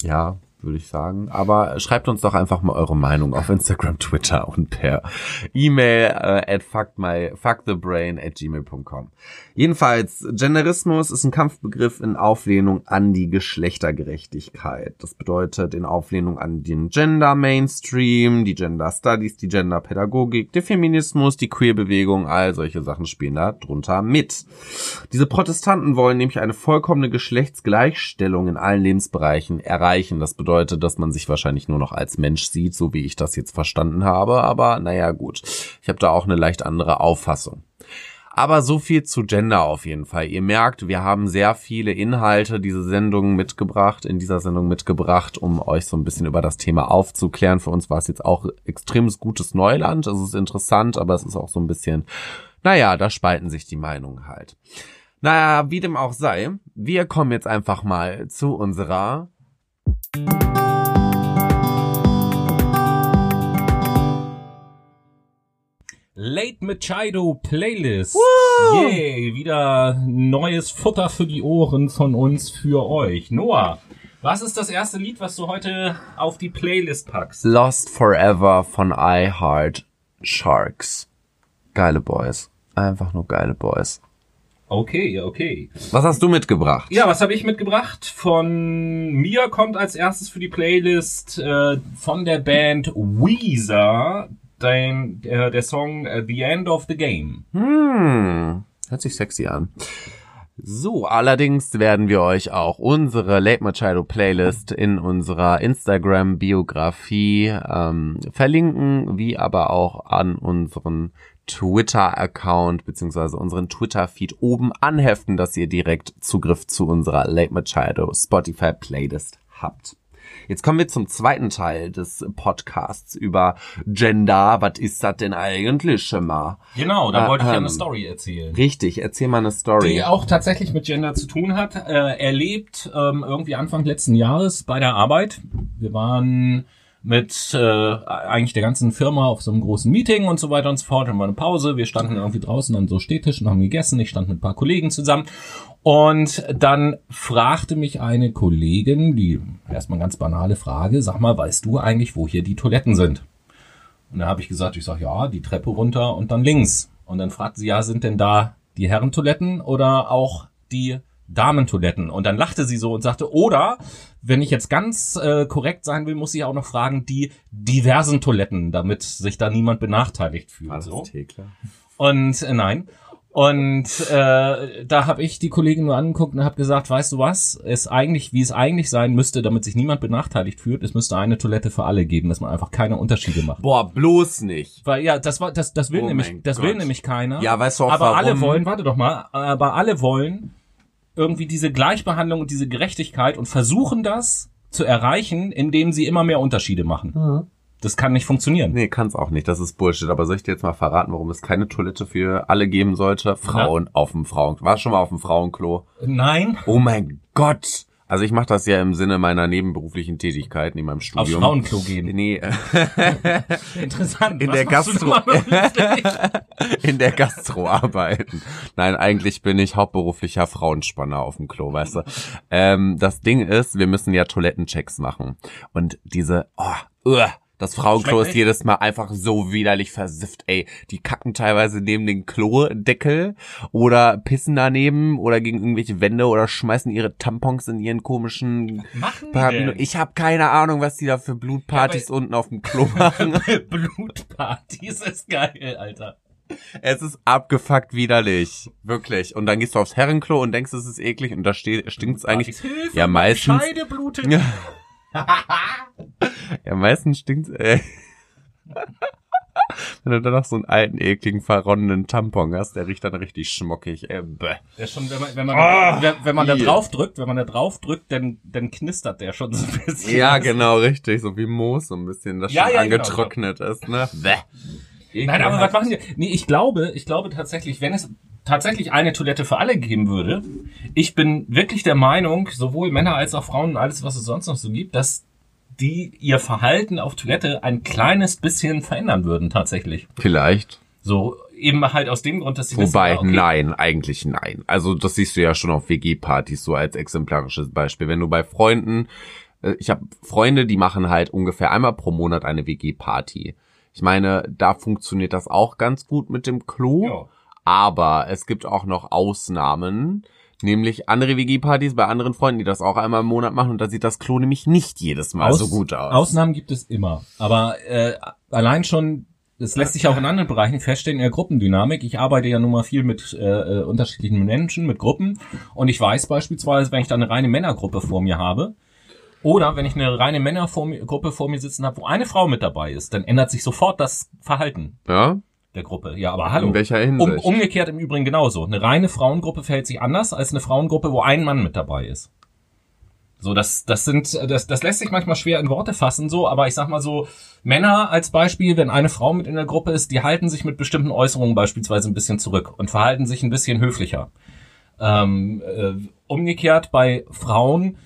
Ja, würde ich sagen. Aber schreibt uns doch einfach mal eure Meinung auf Instagram, Twitter und per E-Mail äh, at fuckthebrain at gmail.com. Jedenfalls, Genderismus ist ein Kampfbegriff in Auflehnung an die Geschlechtergerechtigkeit. Das bedeutet in Auflehnung an den Gender Mainstream, die Gender Studies, die Gender Pädagogik, der Feminismus, die Queerbewegung, all solche Sachen spielen da drunter mit. Diese Protestanten wollen nämlich eine vollkommene Geschlechtsgleichstellung in allen Lebensbereichen erreichen. Das bedeutet, dass man sich wahrscheinlich nur noch als Mensch sieht, so wie ich das jetzt verstanden habe. Aber naja, gut. Ich habe da auch eine leicht andere Auffassung. Aber so viel zu Gender auf jeden Fall. Ihr merkt, wir haben sehr viele Inhalte diese Sendung mitgebracht, in dieser Sendung mitgebracht, um euch so ein bisschen über das Thema aufzuklären. Für uns war es jetzt auch extremes gutes Neuland. Es ist interessant, aber es ist auch so ein bisschen, naja, da spalten sich die Meinungen halt. Naja, wie dem auch sei, wir kommen jetzt einfach mal zu unserer Late Machado Playlist. Woo! Yay, wieder neues Futter für die Ohren von uns für euch. Noah, was ist das erste Lied, was du heute auf die Playlist packst? Lost Forever von I Heart Sharks. Geile Boys. Einfach nur geile Boys. Okay, okay. Was hast du mitgebracht? Ja, was habe ich mitgebracht? Von mir kommt als erstes für die Playlist äh, von der Band Weezer dein, äh, der Song äh, The End of the Game. Hm, hört sich sexy an. So, allerdings werden wir euch auch unsere Late Machado Playlist in unserer Instagram-Biografie ähm, verlinken, wie aber auch an unseren Twitter-Account beziehungsweise unseren Twitter-Feed oben anheften, dass ihr direkt Zugriff zu unserer Late Machado Spotify Playlist habt. Jetzt kommen wir zum zweiten Teil des Podcasts über Gender. Was ist das denn eigentlich schon mal? Genau, da wollte ich ja eine ähm, Story erzählen. Richtig, erzähl mal eine Story. Die auch tatsächlich mit Gender zu tun hat. Äh, erlebt ähm, irgendwie Anfang letzten Jahres bei der Arbeit. Wir waren mit äh, eigentlich der ganzen Firma auf so einem großen Meeting und so weiter und so fort. Dann war eine Pause. Wir standen irgendwie draußen an so Stehtischen, haben gegessen. Ich stand mit ein paar Kollegen zusammen. Und dann fragte mich eine Kollegin, die erstmal ganz banale Frage, sag mal, weißt du eigentlich, wo hier die Toiletten sind? Und da habe ich gesagt, ich sag ja, die Treppe runter und dann links. Und dann fragte sie, ja, sind denn da die Herrentoiletten oder auch die Damentoiletten. Und dann lachte sie so und sagte, oder, wenn ich jetzt ganz äh, korrekt sein will, muss ich auch noch fragen, die diversen Toiletten, damit sich da niemand benachteiligt fühlt. Also, so. Und äh, nein. Und äh, da habe ich die Kollegin nur angeguckt und habe gesagt, weißt du was, es eigentlich, wie es eigentlich sein müsste, damit sich niemand benachteiligt fühlt, es müsste eine Toilette für alle geben, dass man einfach keine Unterschiede macht. Boah, bloß nicht. Weil ja, das war das das will oh nämlich das Gott. will nämlich keiner. Ja, weißt du auch Aber warum? alle wollen, warte doch mal, aber alle wollen irgendwie diese Gleichbehandlung und diese Gerechtigkeit und versuchen das zu erreichen, indem sie immer mehr Unterschiede machen. Mhm. Das kann nicht funktionieren. Nee, kann es auch nicht. Das ist Bullshit. Aber soll ich dir jetzt mal verraten, warum es keine Toilette für alle geben sollte? Frauen ja. auf dem Frauen. War schon mal auf dem Frauenklo? Nein. Oh mein Gott. Also ich mache das ja im Sinne meiner nebenberuflichen Tätigkeiten in meinem Studium. Auf Frauenklo gehen. Nee. Interessant. In der Gastro. in der Gastro arbeiten. Nein, eigentlich bin ich hauptberuflicher Frauenspanner auf dem Klo, weißt du. Ähm, das Ding ist, wir müssen ja Toilettenchecks machen. Und diese, oh, uh, das Frauenklo ist jedes Mal einfach so widerlich versifft, ey. Die kacken teilweise neben den Klodeckel oder pissen daneben oder gegen irgendwelche Wände oder schmeißen ihre Tampons in ihren komischen Parabino. Ich habe keine Ahnung, was die da für Blutpartys ja, unten auf dem Klo machen. Blutpartys ist geil, Alter. Es ist abgefuckt widerlich. Wirklich. Und dann gehst du aufs Herrenklo und denkst, es ist eklig und da stinkt es eigentlich. Hilfe, ja, meistens. Scheide blutet. ja, meistens stinkt's, ey. Wenn du dann noch so einen alten, ekligen, verronnenen Tampon hast, der riecht dann richtig schmockig. Ey, bäh. Der schon, wenn man, wenn man, oh, wenn, wenn man da drauf drückt, wenn man da drauf drückt, dann, dann knistert der schon so ein bisschen. Ja, genau, richtig. So wie Moos so ein bisschen, das ja, schon ja, genau, angetrocknet genau. ist, ne? Bäh. Nein, aber was machen die? Nee, ich glaube, ich glaube tatsächlich, wenn es tatsächlich eine Toilette für alle geben würde, ich bin wirklich der Meinung, sowohl Männer als auch Frauen und alles, was es sonst noch so gibt, dass die ihr Verhalten auf Toilette ein kleines bisschen verändern würden, tatsächlich. Vielleicht. So, eben halt aus dem Grund, dass sie Wobei, wissen, okay, nein, eigentlich nein. Also das siehst du ja schon auf WG-Partys so als exemplarisches Beispiel. Wenn du bei Freunden, äh, ich habe Freunde, die machen halt ungefähr einmal pro Monat eine WG-Party. Ich meine, da funktioniert das auch ganz gut mit dem Klo. Ja. Aber es gibt auch noch Ausnahmen, nämlich andere WG-Partys bei anderen Freunden, die das auch einmal im Monat machen und da sieht das Klo nämlich nicht jedes Mal aus, so gut aus. Ausnahmen gibt es immer, aber äh, allein schon das lässt sich auch in anderen Bereichen feststellen, in der Gruppendynamik. Ich arbeite ja nun mal viel mit äh, äh, unterschiedlichen Menschen, mit Gruppen. Und ich weiß beispielsweise, wenn ich da eine reine Männergruppe vor mir habe, oder wenn ich eine reine Männergruppe vor mir sitzen habe, wo eine Frau mit dabei ist, dann ändert sich sofort das Verhalten. Ja. Der Gruppe. Ja, aber hallo. In welcher Hinsicht? Um, umgekehrt im Übrigen genauso. Eine reine Frauengruppe verhält sich anders als eine Frauengruppe, wo ein Mann mit dabei ist. So, das, das sind, das, das lässt sich manchmal schwer in Worte fassen, so, aber ich sag mal so, Männer als Beispiel, wenn eine Frau mit in der Gruppe ist, die halten sich mit bestimmten Äußerungen beispielsweise ein bisschen zurück und verhalten sich ein bisschen höflicher. Ähm, äh, umgekehrt bei Frauen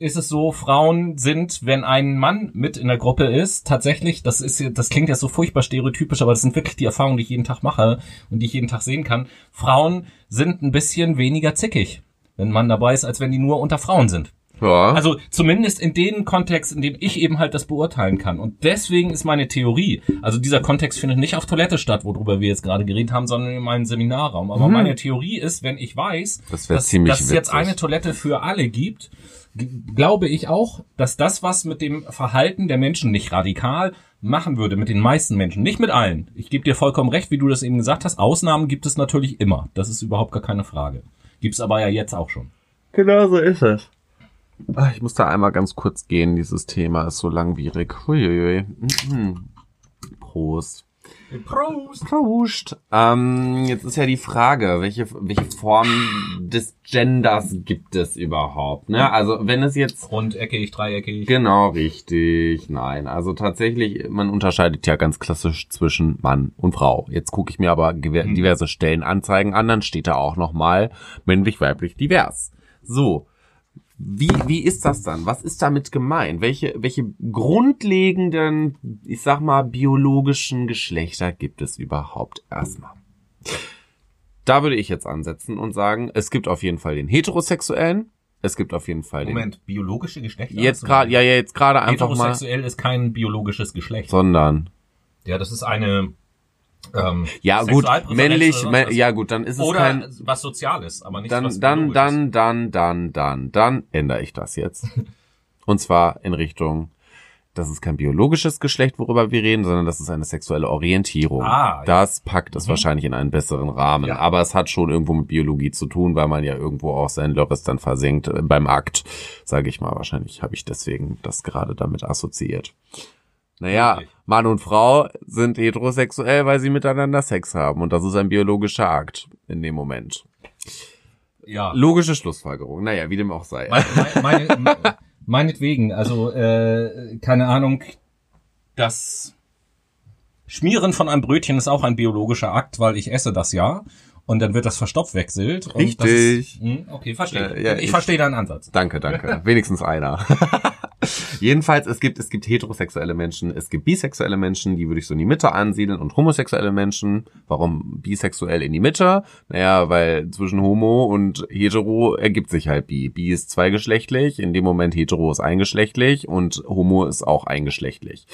ist es so, Frauen sind, wenn ein Mann mit in der Gruppe ist, tatsächlich, das ist, das klingt ja so furchtbar stereotypisch, aber das sind wirklich die Erfahrungen, die ich jeden Tag mache und die ich jeden Tag sehen kann. Frauen sind ein bisschen weniger zickig, wenn ein Mann dabei ist, als wenn die nur unter Frauen sind. Ja. Also zumindest in dem Kontext, in dem ich eben halt das beurteilen kann. Und deswegen ist meine Theorie, also dieser Kontext findet nicht auf Toilette statt, worüber wir jetzt gerade geredet haben, sondern in meinem Seminarraum. Aber Mhm. meine Theorie ist, wenn ich weiß, Das dass, dass es jetzt eine Toilette für alle gibt, glaube ich auch, dass das, was mit dem Verhalten der Menschen nicht radikal machen würde, mit den meisten Menschen, nicht mit allen. Ich gebe dir vollkommen recht, wie du das eben gesagt hast. Ausnahmen gibt es natürlich immer. Das ist überhaupt gar keine Frage. Gibt's aber ja jetzt auch schon. Genau so ist es. Ah, Ich muss da einmal ganz kurz gehen, dieses Thema ist so langwierig. Huiuiui. Mhm. Prost. Prost! Prost. Ähm, jetzt ist ja die Frage, welche, welche Form des Genders gibt es überhaupt? Ne? Also wenn es jetzt Rundeckig, dreieckig. Genau, richtig. Nein, also tatsächlich, man unterscheidet ja ganz klassisch zwischen Mann und Frau. Jetzt gucke ich mir aber Mhm. diverse Stellenanzeigen an, dann steht da auch nochmal männlich, weiblich, divers. So. Wie, wie ist das dann? Was ist damit gemeint? Welche, welche grundlegenden, ich sag mal, biologischen Geschlechter gibt es überhaupt erstmal? Da würde ich jetzt ansetzen und sagen, es gibt auf jeden Fall den heterosexuellen, es gibt auf jeden Fall den Moment, biologische Geschlechter? Jetzt gerade, ja, ja, jetzt gerade einfach mal, Heterosexuell ist kein biologisches Geschlecht. sondern, Ja, das ist eine ähm, ja gut, männlich, mä- was. ja gut, dann ist es oder kein, was Soziales, aber nicht dann, was dann, dann, dann, dann, dann, dann ändere ich das jetzt. Und zwar in Richtung, das ist kein biologisches Geschlecht, worüber wir reden, sondern das ist eine sexuelle Orientierung. Ah, ja. Das packt es Mhm. wahrscheinlich in einen besseren Rahmen. Ja. Aber es hat schon irgendwo mit Biologie zu tun, weil man ja irgendwo auch sein Lörres dann versenkt äh, beim Akt, sage ich mal. Wahrscheinlich habe ich deswegen das gerade damit assoziiert. Naja, Wirklich? Mann und Frau sind heterosexuell, weil sie miteinander Sex haben. Und das ist ein biologischer Akt in dem Moment. Ja. Logische Schlussfolgerung. Naja, wie dem auch sei. Meine, meine, meine, meinetwegen, also äh, keine Ahnung, das Schmieren von einem Brötchen ist auch ein biologischer Akt, weil ich esse das ja und dann wird das verstoffwechselt. Und Richtig. Ist, hm, okay, verstehe. Äh, ja, ich, ich- verstehe deinen Ansatz. Danke, danke. Wenigstens einer. Jedenfalls, es gibt, es gibt heterosexuelle Menschen, es gibt bisexuelle Menschen, die würde ich so in die Mitte ansiedeln und homosexuelle Menschen. Warum bisexuell in die Mitte? Naja, weil zwischen Homo und Hetero ergibt sich halt Bi. Bi ist zweigeschlechtlich, in dem Moment Hetero ist eingeschlechtlich und Homo ist auch eingeschlechtlich.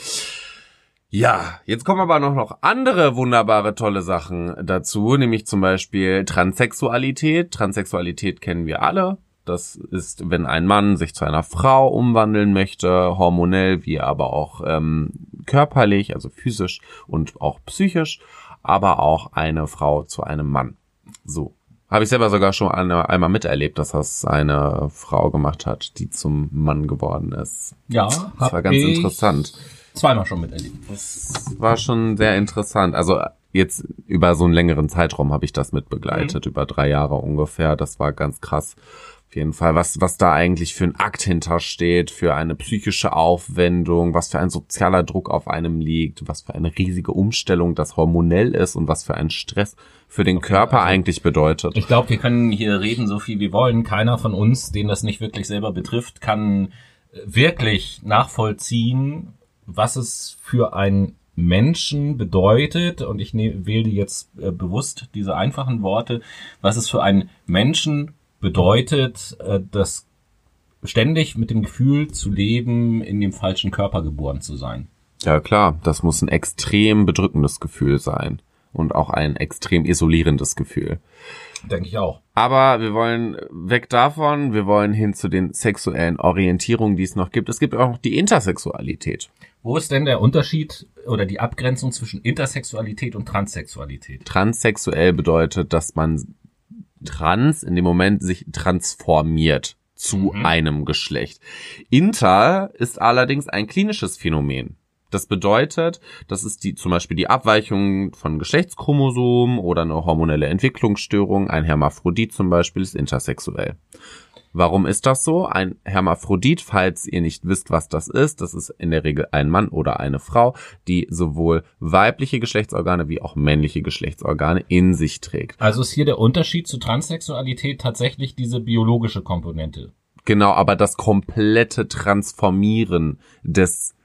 Ja, jetzt kommen aber noch, noch andere wunderbare, tolle Sachen dazu, nämlich zum Beispiel Transsexualität. Transsexualität kennen wir alle. Das ist, wenn ein Mann sich zu einer Frau umwandeln möchte, hormonell wie aber auch ähm, körperlich, also physisch und auch psychisch, aber auch eine Frau zu einem Mann. So. Habe ich selber sogar schon eine, einmal miterlebt, dass das eine Frau gemacht hat, die zum Mann geworden ist. Ja, Das war ganz interessant. Zweimal schon miterlebt. Das war schon sehr interessant. Also jetzt über so einen längeren Zeitraum habe ich das mitbegleitet, über drei Jahre ungefähr. Das war ganz krass. Auf jeden Fall, was, was da eigentlich für ein Akt hintersteht, für eine psychische Aufwendung, was für ein sozialer Druck auf einem liegt, was für eine riesige Umstellung das hormonell ist und was für ein Stress für den Körper also- eigentlich bedeutet. Ich glaube, wir können hier reden, so viel wir wollen. Keiner von uns, den das nicht wirklich selber betrifft, kann äh, wirklich nachvollziehen, was es für einen Menschen bedeutet, und ich ne, wähle jetzt äh, bewusst diese einfachen Worte, was es für einen Menschen bedeutet, äh, das ständig mit dem Gefühl zu leben, in dem falschen Körper geboren zu sein. Ja klar, das muss ein extrem bedrückendes Gefühl sein und auch ein extrem isolierendes Gefühl. Denke ich auch. Aber wir wollen weg davon, wir wollen hin zu den sexuellen Orientierungen, die es noch gibt. Es gibt auch noch die Intersexualität. Wo ist denn der Unterschied oder die Abgrenzung zwischen Intersexualität und Transsexualität? Transsexuell bedeutet, dass man trans in dem Moment sich transformiert zu Mhm. einem Geschlecht. Inter ist allerdings ein klinisches Phänomen. Das bedeutet, das ist die, zum Beispiel die Abweichung von Geschlechtschromosomen oder eine hormonelle Entwicklungsstörung. Ein Hermaphrodit zum Beispiel ist intersexuell. Warum ist das so? Ein Hermaphrodit, falls ihr nicht wisst, was das ist, das ist in der Regel ein Mann oder eine Frau, die sowohl weibliche Geschlechtsorgane wie auch männliche Geschlechtsorgane in sich trägt. Also ist hier der Unterschied zu Transsexualität tatsächlich diese biologische Komponente. Genau, aber das komplette Transformieren des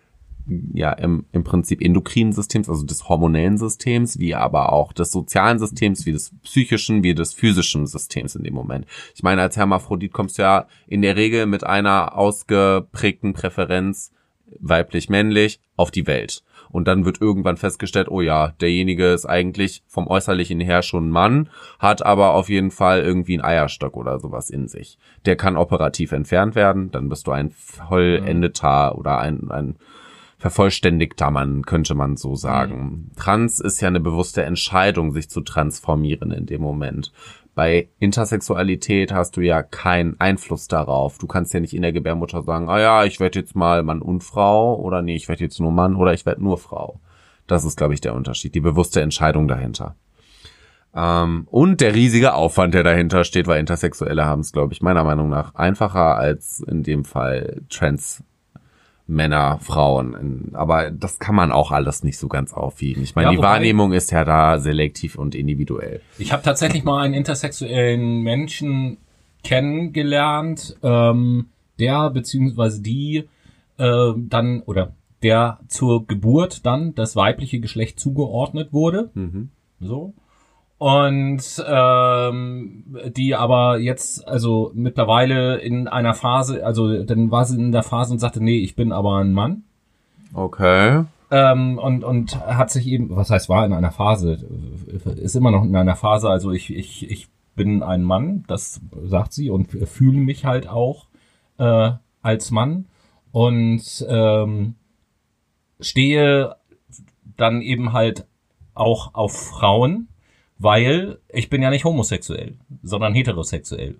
ja im, im Prinzip endokrinen Systems, also des hormonellen Systems, wie aber auch des sozialen Systems, wie des psychischen, wie des physischen Systems in dem Moment. Ich meine, als Hermaphrodit kommst du ja in der Regel mit einer ausgeprägten Präferenz weiblich-männlich auf die Welt. Und dann wird irgendwann festgestellt, oh ja, derjenige ist eigentlich vom Äußerlichen her schon ein Mann, hat aber auf jeden Fall irgendwie einen Eierstock oder sowas in sich. Der kann operativ entfernt werden, dann bist du ein vollendeter oder ein, ein vervollständigter Mann, könnte man so sagen. Mhm. Trans ist ja eine bewusste Entscheidung, sich zu transformieren in dem Moment. Bei Intersexualität hast du ja keinen Einfluss darauf. Du kannst ja nicht in der Gebärmutter sagen, ah ja, ich werde jetzt mal Mann und Frau oder nee, ich werde jetzt nur Mann oder ich werde nur Frau. Das ist, glaube ich, der Unterschied, die bewusste Entscheidung dahinter. Ähm, und der riesige Aufwand, der dahinter steht, weil Intersexuelle haben es, glaube ich, meiner Meinung nach einfacher als in dem Fall Trans Männer, Frauen. Aber das kann man auch alles nicht so ganz aufwiegen. Ich meine, ja, die Wahrnehmung ist ja da selektiv und individuell. Ich habe tatsächlich mal einen intersexuellen Menschen kennengelernt, ähm, der beziehungsweise die äh, dann oder der zur Geburt dann das weibliche Geschlecht zugeordnet wurde. Mhm. So und ähm, die aber jetzt also mittlerweile in einer Phase, also dann war sie in der Phase und sagte, nee, ich bin aber ein Mann. Okay. Ähm, und und hat sich eben, was heißt war in einer Phase, ist immer noch in einer Phase, also ich ich ich bin ein Mann, das sagt sie und fühle mich halt auch äh, als Mann und ähm, stehe dann eben halt auch auf Frauen weil ich bin ja nicht homosexuell, sondern heterosexuell.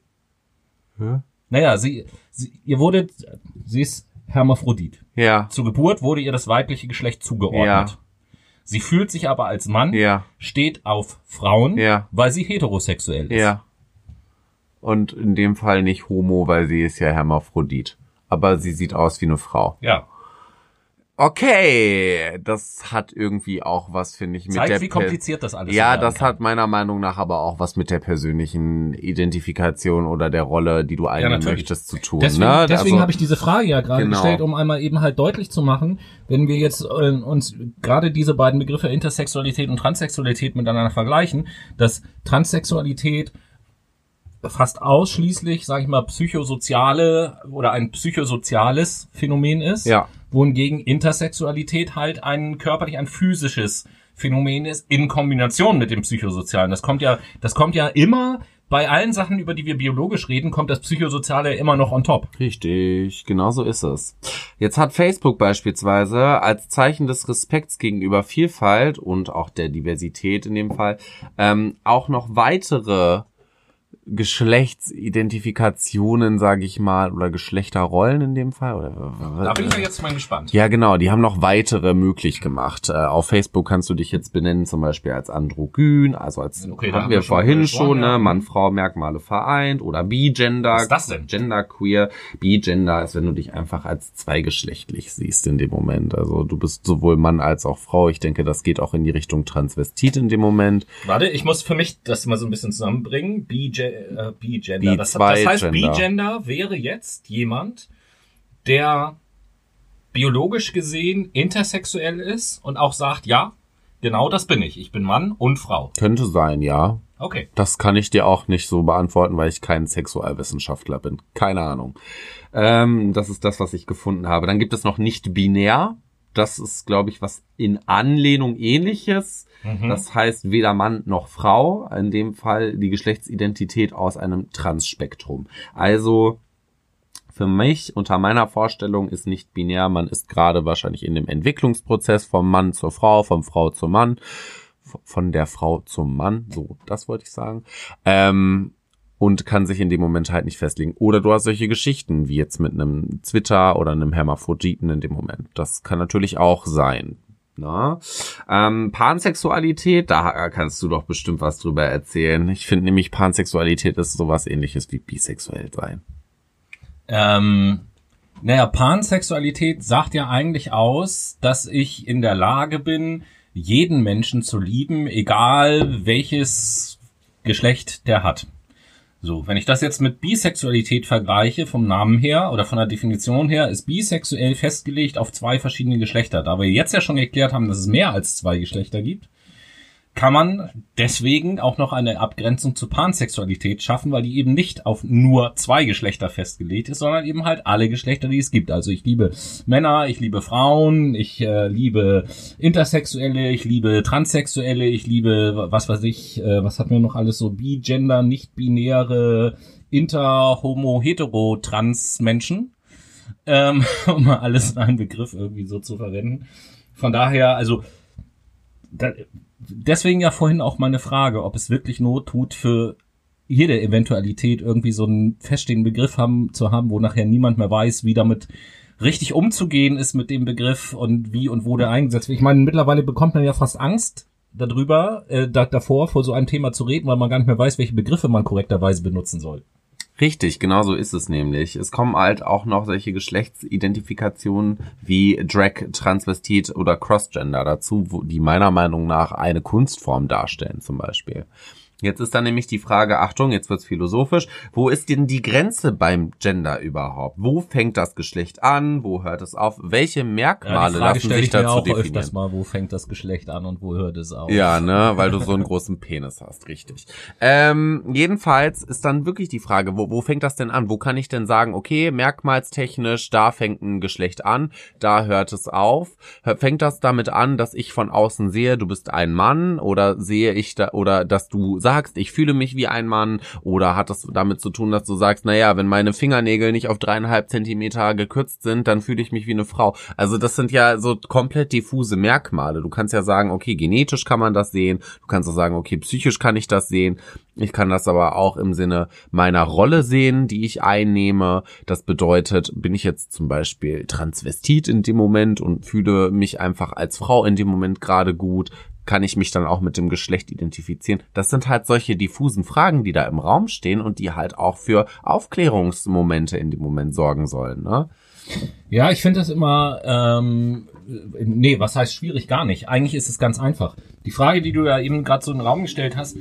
Hm? Naja, sie, sie, ihr wurdet, sie ist Hermaphrodit. Ja. Zur Geburt wurde ihr das weibliche Geschlecht zugeordnet. Ja. Sie fühlt sich aber als Mann, ja. steht auf Frauen, ja. weil sie heterosexuell ist. Ja. Und in dem Fall nicht homo, weil sie ist ja Hermaphrodit. Aber sie sieht aus wie eine Frau. Ja. Okay, das hat irgendwie auch was, finde ich, mit Zeigt, der wie kompliziert das alles Ja, das kann. hat meiner Meinung nach aber auch was mit der persönlichen Identifikation oder der Rolle, die du einnehmen ja, möchtest, zu tun. Deswegen, ne? deswegen also, habe ich diese Frage ja gerade genau. gestellt, um einmal eben halt deutlich zu machen, wenn wir jetzt äh, uns gerade diese beiden Begriffe Intersexualität und Transsexualität miteinander vergleichen, dass Transsexualität fast ausschließlich, sage ich mal, psychosoziale oder ein psychosoziales Phänomen ist. Ja wohingegen Intersexualität halt ein körperlich, ein physisches Phänomen ist in Kombination mit dem psychosozialen. Das kommt ja, das kommt ja immer bei allen Sachen, über die wir biologisch reden, kommt das Psychosoziale immer noch on top. Richtig, genau so ist es. Jetzt hat Facebook beispielsweise als Zeichen des Respekts gegenüber Vielfalt und auch der Diversität in dem Fall ähm, auch noch weitere Geschlechtsidentifikationen, sage ich mal, oder Geschlechterrollen in dem Fall. Oder, da bin ich jetzt mal gespannt. Ja, genau, die haben noch weitere möglich gemacht. Äh, auf Facebook kannst du dich jetzt benennen, zum Beispiel als Androgyn, also als okay, hatten wir, wir vorhin schon, ne, Mann-Frau-Merkmale vereint oder Bi-Gender. Was ist das denn? Genderqueer. Bi-Gender ist, wenn du dich einfach als zweigeschlechtlich siehst in dem Moment. Also du bist sowohl Mann als auch Frau. Ich denke, das geht auch in die Richtung Transvestit in dem Moment. Warte, ich muss für mich das mal so ein bisschen zusammenbringen. Bi-Gender äh, B-Gender. Das, das heißt, B-Gender wäre jetzt jemand, der biologisch gesehen intersexuell ist und auch sagt, ja, genau das bin ich. Ich bin Mann und Frau. Könnte sein, ja. Okay. Das kann ich dir auch nicht so beantworten, weil ich kein Sexualwissenschaftler bin. Keine Ahnung. Ähm, das ist das, was ich gefunden habe. Dann gibt es noch nicht binär. Das ist, glaube ich, was in Anlehnung ähnliches. Mhm. Das heißt weder Mann noch Frau. In dem Fall die Geschlechtsidentität aus einem Transspektrum. Also für mich unter meiner Vorstellung ist nicht binär. Man ist gerade wahrscheinlich in dem Entwicklungsprozess vom Mann zur Frau, vom Frau zum Mann, von der Frau zum Mann. So, das wollte ich sagen. Ähm, und kann sich in dem Moment halt nicht festlegen. Oder du hast solche Geschichten wie jetzt mit einem Twitter oder einem Hermaphroditen in dem Moment. Das kann natürlich auch sein. Na? Ähm, Pansexualität, da kannst du doch bestimmt was drüber erzählen. Ich finde nämlich Pansexualität ist sowas ähnliches wie bisexuell sein. Ähm, naja, Pansexualität sagt ja eigentlich aus, dass ich in der Lage bin, jeden Menschen zu lieben, egal welches Geschlecht der hat. So, wenn ich das jetzt mit Bisexualität vergleiche, vom Namen her oder von der Definition her, ist bisexuell festgelegt auf zwei verschiedene Geschlechter. Da wir jetzt ja schon erklärt haben, dass es mehr als zwei Geschlechter gibt, kann man deswegen auch noch eine Abgrenzung zur Pansexualität schaffen, weil die eben nicht auf nur zwei Geschlechter festgelegt ist, sondern eben halt alle Geschlechter, die es gibt. Also ich liebe Männer, ich liebe Frauen, ich äh, liebe Intersexuelle, ich liebe Transsexuelle, ich liebe, was weiß ich, äh, was hat mir noch alles so, Bi-Gender, nicht-binäre, Inter, Homo, Hetero, Trans-Menschen, ähm, um mal alles in einen Begriff irgendwie so zu verwenden. Von daher, also da, deswegen ja vorhin auch meine Frage, ob es wirklich Not tut für jede Eventualität irgendwie so einen feststehenden Begriff haben zu haben, wo nachher niemand mehr weiß, wie damit richtig umzugehen ist mit dem Begriff und wie und wo der eingesetzt wird. Ich meine, mittlerweile bekommt man ja fast Angst darüber, äh, da, davor, vor so einem Thema zu reden, weil man gar nicht mehr weiß, welche Begriffe man korrekterweise benutzen soll. Richtig, genau so ist es nämlich. Es kommen halt auch noch solche Geschlechtsidentifikationen wie Drag, Transvestit oder Crossgender dazu, wo die meiner Meinung nach eine Kunstform darstellen zum Beispiel. Jetzt ist dann nämlich die Frage, Achtung, jetzt wird's philosophisch, wo ist denn die Grenze beim Gender überhaupt? Wo fängt das Geschlecht an? Wo hört es auf? Welche Merkmale ja, lassen sich dazu auch definieren? Öfters mal, wo fängt das Geschlecht an und wo hört es auf? Ja, ne, weil du so einen großen Penis hast, richtig. Ähm, jedenfalls ist dann wirklich die Frage, wo, wo fängt das denn an? Wo kann ich denn sagen, okay, merkmalstechnisch, da fängt ein Geschlecht an, da hört es auf? Fängt das damit an, dass ich von außen sehe, du bist ein Mann oder sehe ich da, oder dass du sagst, ich fühle mich wie ein Mann oder hat das damit zu tun, dass du sagst, naja, wenn meine Fingernägel nicht auf dreieinhalb Zentimeter gekürzt sind, dann fühle ich mich wie eine Frau. Also das sind ja so komplett diffuse Merkmale. Du kannst ja sagen, okay, genetisch kann man das sehen. Du kannst auch sagen, okay, psychisch kann ich das sehen. Ich kann das aber auch im Sinne meiner Rolle sehen, die ich einnehme. Das bedeutet, bin ich jetzt zum Beispiel Transvestit in dem Moment und fühle mich einfach als Frau in dem Moment gerade gut, kann ich mich dann auch mit dem Geschlecht identifizieren? Das sind halt solche diffusen Fragen, die da im Raum stehen und die halt auch für Aufklärungsmomente in dem Moment sorgen sollen. Ne? Ja, ich finde das immer, ähm, nee, was heißt schwierig? Gar nicht. Eigentlich ist es ganz einfach. Die Frage, die du ja eben gerade so in den Raum gestellt hast,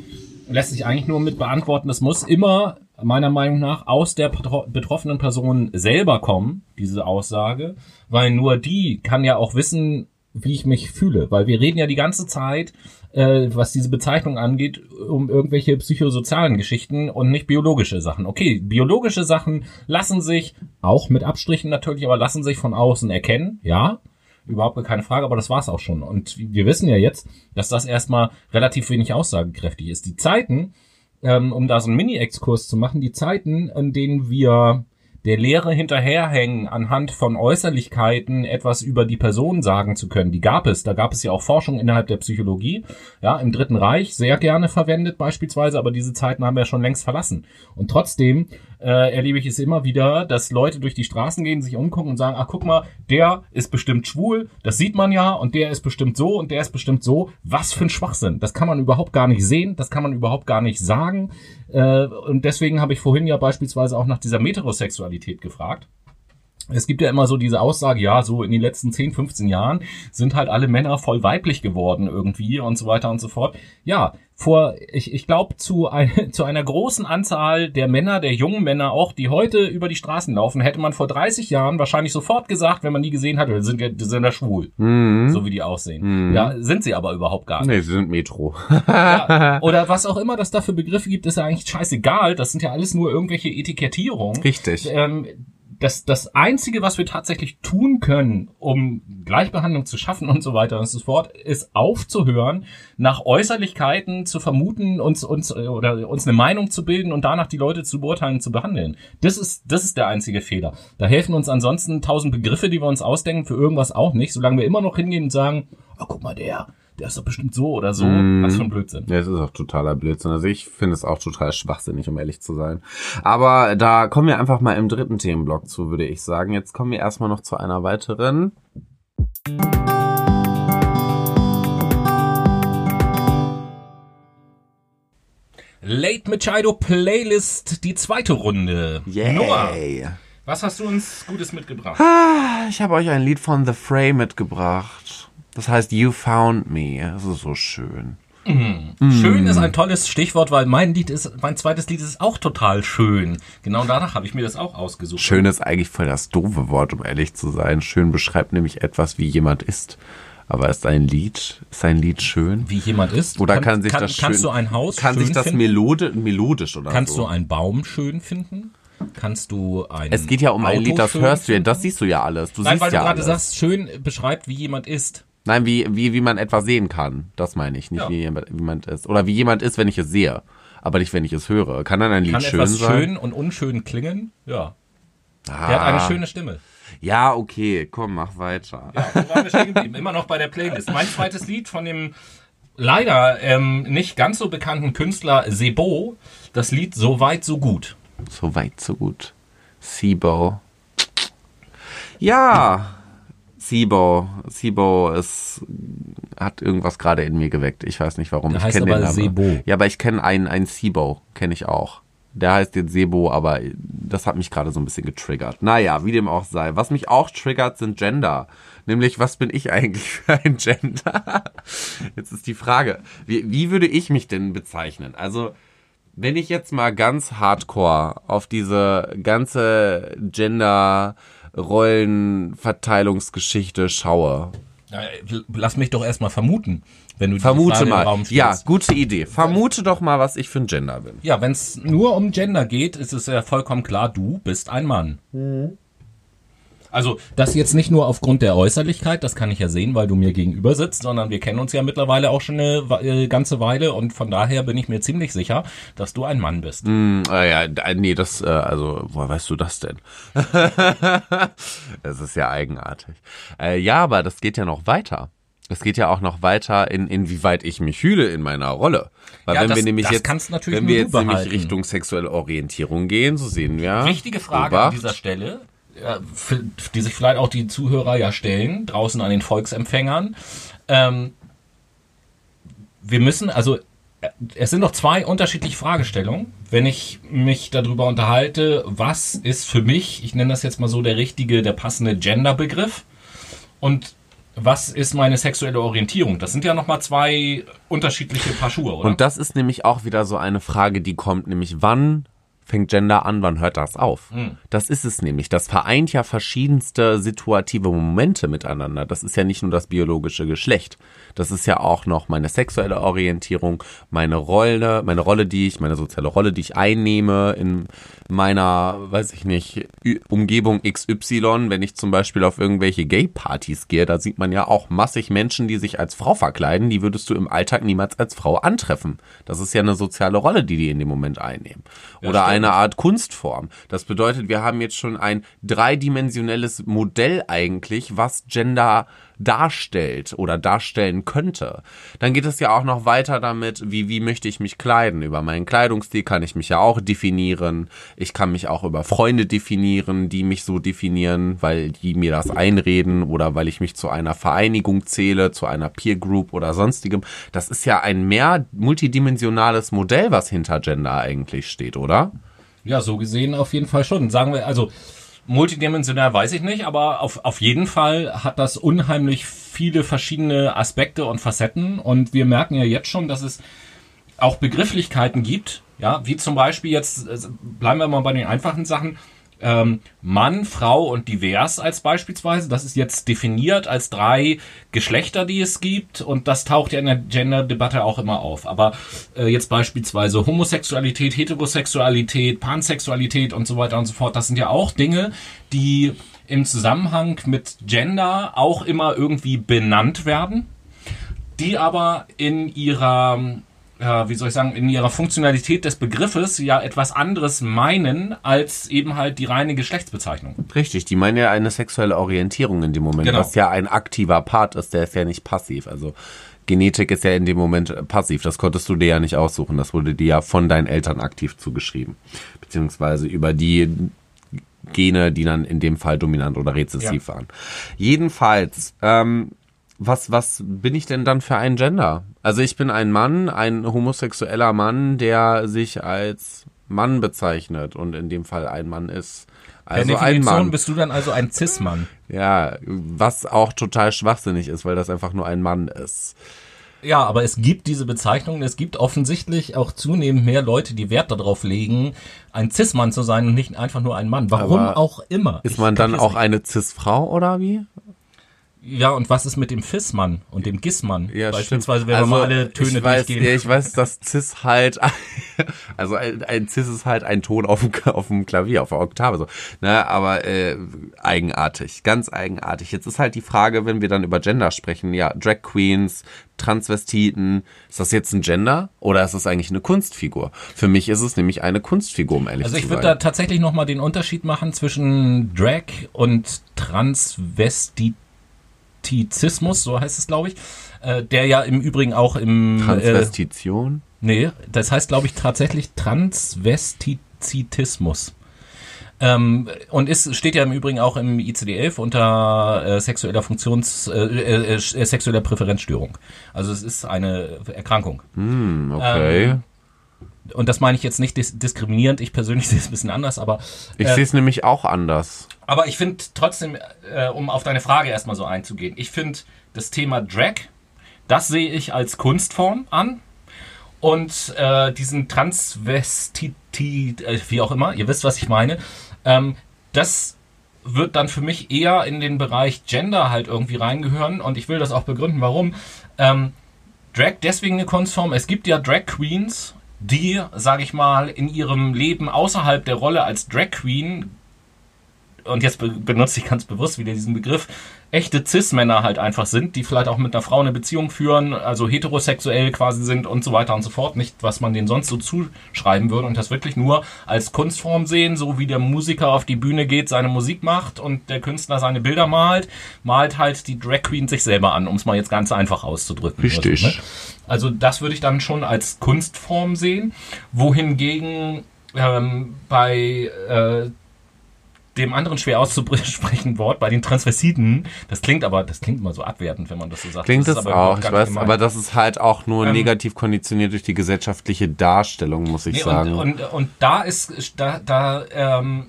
lässt sich eigentlich nur mit beantworten. Das muss immer meiner Meinung nach aus der betroffenen Person selber kommen, diese Aussage, weil nur die kann ja auch wissen, wie ich mich fühle, weil wir reden ja die ganze Zeit, äh, was diese Bezeichnung angeht, um irgendwelche psychosozialen Geschichten und nicht biologische Sachen. Okay, biologische Sachen lassen sich, auch mit Abstrichen natürlich, aber lassen sich von außen erkennen, ja, überhaupt keine Frage, aber das war's auch schon. Und wir wissen ja jetzt, dass das erstmal relativ wenig aussagekräftig ist. Die Zeiten, ähm, um da so einen Mini-Exkurs zu machen, die Zeiten, in denen wir der Lehre hinterherhängen, anhand von Äußerlichkeiten etwas über die Person sagen zu können. Die gab es. Da gab es ja auch Forschung innerhalb der Psychologie. Ja, im Dritten Reich sehr gerne verwendet beispielsweise, aber diese Zeiten haben wir schon längst verlassen. Und trotzdem äh, erlebe ich es immer wieder, dass Leute durch die Straßen gehen, sich umgucken und sagen, ach guck mal, der ist bestimmt schwul, das sieht man ja, und der ist bestimmt so und der ist bestimmt so. Was für ein Schwachsinn. Das kann man überhaupt gar nicht sehen, das kann man überhaupt gar nicht sagen. Äh, und deswegen habe ich vorhin ja beispielsweise auch nach dieser Metrosexualität gefragt. Es gibt ja immer so diese Aussage, ja, so in den letzten 10, 15 Jahren sind halt alle Männer voll weiblich geworden irgendwie und so weiter und so fort. Ja, vor, ich, ich glaube, zu, ein, zu einer großen Anzahl der Männer, der jungen Männer auch, die heute über die Straßen laufen, hätte man vor 30 Jahren wahrscheinlich sofort gesagt, wenn man die gesehen hat, sind, sind da schwul. Mhm. So wie die aussehen. Mhm. Ja, sind sie aber überhaupt gar nicht. Nee, sie sind Metro. ja, oder was auch immer das da für Begriffe gibt, ist ja eigentlich scheißegal. Das sind ja alles nur irgendwelche Etikettierungen. Richtig. Ähm, das, das Einzige, was wir tatsächlich tun können, um Gleichbehandlung zu schaffen und so weiter und so fort, ist aufzuhören, nach Äußerlichkeiten zu vermuten, uns, uns, oder uns eine Meinung zu bilden und danach die Leute zu beurteilen, zu behandeln. Das ist, das ist der einzige Fehler. Da helfen uns ansonsten tausend Begriffe, die wir uns ausdenken, für irgendwas auch nicht, solange wir immer noch hingehen und sagen, oh, guck mal, der, der ist doch bestimmt so oder so. Mm. Was für ein Blödsinn. Ja, es ist auch totaler Blödsinn. Also ich finde es auch total schwachsinnig, um ehrlich zu sein. Aber da kommen wir einfach mal im dritten Themenblock zu, würde ich sagen. Jetzt kommen wir erstmal noch zu einer weiteren. Late Machado Playlist, die zweite Runde. Yay. Noah, was hast du uns Gutes mitgebracht? Ah, ich habe euch ein Lied von The Fray mitgebracht. Das heißt You Found Me. Das ist so schön. Mm. Mm. Schön ist ein tolles Stichwort, weil mein Lied ist, mein zweites Lied ist auch total schön. Genau danach habe ich mir das auch ausgesucht. Schön ist eigentlich voll das doofe Wort, um ehrlich zu sein. Schön beschreibt nämlich etwas, wie jemand ist. Aber ist ein Lied, ist ein Lied schön? Wie jemand ist? Oder kann, kann sich kann, das schön, Kannst du ein Haus Kann schön sich das finden? melode, melodisch oder Kannst so? du einen Baum schön finden? Kannst du ein Es geht ja um ein Auto Lied, das hörst du ja, das siehst du ja alles. Du Nein, siehst weil ja du gerade sagst, schön beschreibt, wie jemand ist. Nein, wie, wie, wie man etwas sehen kann. Das meine ich, nicht Ja. wie jemand, wie ist. Oder wie jemand ist, wenn ich es sehe. Aber nicht, wenn ich es höre. Kann dann ein Lied Kann schön etwas sein? schön und unschön klingen? Ja. Ah. Der hat eine schöne Stimme. Ja, okay, komm, mach weiter. Ja, wo waren wir stehen geblieben? Immer noch bei der Playlist. Mein zweites Lied von dem leider ähm, nicht ganz so bekannten Künstler Sebo. Das Lied So weit, so gut. So weit, so gut. Sibo. Ja, Sibo. Sibo ist, hat irgendwas gerade in mir geweckt. Ich weiß nicht warum. Der ich heißt kenne aber den Namen. Sebo. Ja, aber ich kenne einen, einen Sibo, kenne ich auch. Der heißt jetzt Sebo, aber das hat mich gerade so ein bisschen getriggert. Naja, wie dem auch sei. Was mich auch triggert, sind Gender. Nämlich, was bin ich eigentlich für ein Gender? Jetzt ist die Frage, wie, wie würde ich mich denn bezeichnen? Also, wenn ich jetzt mal ganz hardcore auf diese ganze Gender-Rollenverteilungsgeschichte schaue. Lass mich doch erstmal vermuten, wenn du die Vermute mal. Raum stellst. Ja, gute Idee. Vermute doch mal, was ich für ein Gender bin. Ja, wenn es nur um Gender geht, ist es ja vollkommen klar, du bist ein Mann. Also das jetzt nicht nur aufgrund der Äußerlichkeit, das kann ich ja sehen, weil du mir gegenüber sitzt, sondern wir kennen uns ja mittlerweile auch schon eine äh, ganze Weile und von daher bin ich mir ziemlich sicher, dass du ein Mann bist. Hm, äh, ja, nee, das, äh, also, woher weißt du das denn? das ist ja eigenartig. Äh, ja, aber das geht ja noch weiter. Es geht ja auch noch weiter, in, inwieweit ich mich fühle in meiner Rolle. Weil Ja, wenn das- wir nämlich jetzt, wenn wir jetzt nämlich. Richtung sexuelle Orientierung gehen, so sehen wir. Wichtige Frage an Obacht. dieser Stelle, die sich vielleicht auch die Zuhörer ja stellen, draußen an den Volksempfängern. Ähm, wir müssen, also äh, es sind noch zwei unterschiedliche Fragestellungen. Wenn ich mich darüber unterhalte, was ist für mich, ich nenne das jetzt mal so, der richtige, der passende Genderbegriff und was ist meine sexuelle Orientierung? Das sind ja nochmal zwei unterschiedliche Paar Schuhe, oder? Und das ist nämlich auch wieder so eine Frage, die kommt, nämlich wann fängt Gender an, wann hört das auf? Hm. Das ist es nämlich. Das vereint ja verschiedenste situative Momente miteinander. Das ist ja nicht nur das biologische Geschlecht. Das ist ja auch noch meine sexuelle Orientierung, meine Rolle, meine Rolle, die ich, meine soziale Rolle, die ich einnehme in meiner, weiß ich nicht, Umgebung XY. Wenn ich zum Beispiel auf irgendwelche Gay-Partys gehe, da sieht man ja auch massig Menschen, die sich als Frau verkleiden. Die würdest du im Alltag niemals als Frau antreffen. Das ist ja eine soziale Rolle, die die in dem Moment einnehmen. Oder stimmt. eine Art Kunstform. Das bedeutet, wir haben jetzt schon ein dreidimensionelles Modell eigentlich, was Gender darstellt oder darstellen könnte. Dann geht es ja auch noch weiter damit, wie, wie möchte ich mich kleiden. Über meinen Kleidungsstil kann ich mich ja auch definieren. Ich kann mich auch über Freunde definieren, die mich so definieren, weil die mir das einreden oder weil ich mich zu einer Vereinigung zähle, zu einer Peer Group oder sonstigem. Das ist ja ein mehr multidimensionales Modell, was hinter Gender eigentlich steht, oder? Ja, so gesehen auf jeden Fall schon. Sagen wir, also multidimensional weiß ich nicht, aber auf, auf jeden Fall hat das unheimlich viele verschiedene Aspekte und Facetten. Und wir merken ja jetzt schon, dass es auch Begrifflichkeiten gibt, ja, wie zum Beispiel jetzt, äh, bleiben wir mal bei den einfachen Sachen, ähm, Mann, Frau und divers als beispielsweise. Das ist jetzt definiert als drei Geschlechter, die es gibt und das taucht ja in der Gender-Debatte auch immer auf. Aber äh, jetzt beispielsweise Homosexualität, Heterosexualität, Pansexualität und so weiter und so fort, das sind ja auch Dinge, die im Zusammenhang mit Gender auch immer irgendwie benannt werden, die aber in ihrer ja, wie soll ich sagen, in ihrer Funktionalität des Begriffes ja etwas anderes meinen als eben halt die reine Geschlechtsbezeichnung. Richtig, die meinen ja eine sexuelle Orientierung in dem Moment, genau. was ja ein aktiver Part ist, der ist ja nicht passiv. Also Genetik ist ja in dem Moment passiv. Das konntest du dir ja nicht aussuchen. Das wurde dir ja von deinen Eltern aktiv zugeschrieben. Beziehungsweise über die Gene, die dann in dem Fall dominant oder rezessiv ja. waren. Jedenfalls, ähm, was, was bin ich denn dann für ein Gender? Also ich bin ein Mann, ein homosexueller Mann, der sich als Mann bezeichnet und in dem Fall ein Mann ist. Also ein Mann. bist du dann also ein Cis-Mann. Ja, was auch total schwachsinnig ist, weil das einfach nur ein Mann ist. Ja, aber es gibt diese Bezeichnung. Es gibt offensichtlich auch zunehmend mehr Leute, die Wert darauf legen, ein Cis-Mann zu sein und nicht einfach nur ein Mann. Warum aber auch immer. Ist man dann auch eine Cis-Frau oder wie? Ja, und was ist mit dem Fis-Mann und dem Gis-Mann? Ja, Beispielsweise, wenn also, wir mal alle Töne ich weiß, durchgehen. Ja, ich weiß, dass Cis halt, also ein, ein Cis ist halt ein Ton auf dem, auf dem Klavier, auf der Oktave so. Ne, aber äh, eigenartig, ganz eigenartig. Jetzt ist halt die Frage, wenn wir dann über Gender sprechen, ja, Drag Queens, Transvestiten, ist das jetzt ein Gender oder ist das eigentlich eine Kunstfigur? Für mich ist es nämlich eine Kunstfigur, um ehrlich also zu sein. Also ich würde da tatsächlich nochmal den Unterschied machen zwischen Drag und Transvestit Transvestizismus, so heißt es, glaube ich, äh, der ja im Übrigen auch im... Äh, Transvestition? Äh, nee, das heißt, glaube ich, tatsächlich Transvestizitismus. Ähm, und ist, steht ja im Übrigen auch im ICD-11 unter äh, sexueller Funktions, äh, äh, äh, sexueller Präferenzstörung. Also es ist eine Erkrankung. Hm, okay. Ähm, und das meine ich jetzt nicht dis diskriminierend, ich persönlich sehe es ein bisschen anders, aber. Ich äh, sehe es nämlich auch anders. Aber ich finde trotzdem, äh, um auf deine Frage erstmal so einzugehen, ich finde das Thema Drag, das sehe ich als Kunstform an. Und äh, diesen Transvestit, äh, wie auch immer, ihr wisst, was ich meine, ähm, das wird dann für mich eher in den Bereich Gender halt irgendwie reingehören. Und ich will das auch begründen, warum. Ähm, Drag deswegen eine Kunstform. Es gibt ja Drag Queens die, sage ich mal, in ihrem Leben außerhalb der Rolle als Drag Queen und jetzt benutze ich ganz bewusst wieder diesen Begriff, echte Cis-Männer halt einfach sind, die vielleicht auch mit einer Frau eine Beziehung führen, also heterosexuell quasi sind und so weiter und so fort. Nicht, was man denen sonst so zuschreiben würde und das wirklich nur als Kunstform sehen, so wie der Musiker auf die Bühne geht, seine Musik macht und der Künstler seine Bilder malt, malt halt die Drag Queen sich selber an, um es mal jetzt ganz einfach auszudrücken. Richtig. So, ne? Also das würde ich dann schon als Kunstform sehen, wohingegen ähm, bei äh, dem anderen schwer auszusprechen Wort bei den Transvestiten. Das klingt aber, das klingt immer so abwertend, wenn man das so sagt. Klingt das, das auch, ich weiß, aber das ist halt auch nur ähm, negativ konditioniert durch die gesellschaftliche Darstellung, muss ich nee, sagen. Und, und, und da ist, da, da, ähm,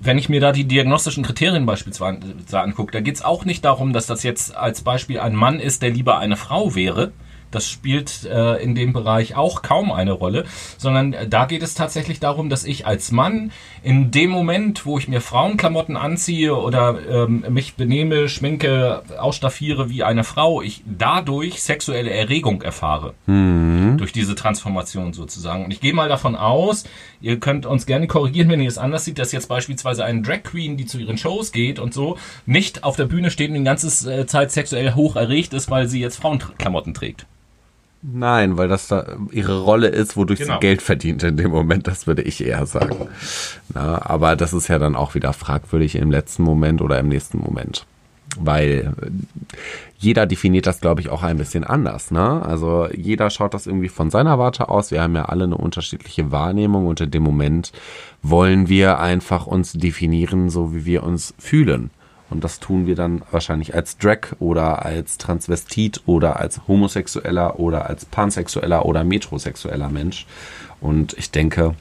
wenn ich mir da die diagnostischen Kriterien beispielsweise angucke, da geht es auch nicht darum, dass das jetzt als Beispiel ein Mann ist, der lieber eine Frau wäre, das spielt äh, in dem Bereich auch kaum eine Rolle, sondern da geht es tatsächlich darum, dass ich als Mann in dem Moment, wo ich mir Frauenklamotten anziehe oder ähm, mich benehme, schminke, ausstaffiere wie eine Frau, ich dadurch sexuelle Erregung erfahre. Mhm. Durch diese Transformation sozusagen. Und ich gehe mal davon aus, ihr könnt uns gerne korrigieren, wenn ihr es anders seht, dass jetzt beispielsweise eine Drag Queen, die zu ihren Shows geht und so, nicht auf der Bühne steht und die ganze äh, Zeit sexuell hoch erregt ist, weil sie jetzt Frauenklamotten trägt. Nein, weil das da ihre Rolle ist, wodurch genau. sie Geld verdient in dem Moment, das würde ich eher sagen. Na, aber das ist ja dann auch wieder fragwürdig im letzten Moment oder im nächsten Moment. Weil jeder definiert das, glaube ich, auch ein bisschen anders. Ne? Also jeder schaut das irgendwie von seiner Warte aus. Wir haben ja alle eine unterschiedliche Wahrnehmung und in dem Moment wollen wir einfach uns definieren, so wie wir uns fühlen. Und das tun wir dann wahrscheinlich als Drag oder als Transvestit oder als Homosexueller oder als Pansexueller oder Metrosexueller Mensch. Und ich denke,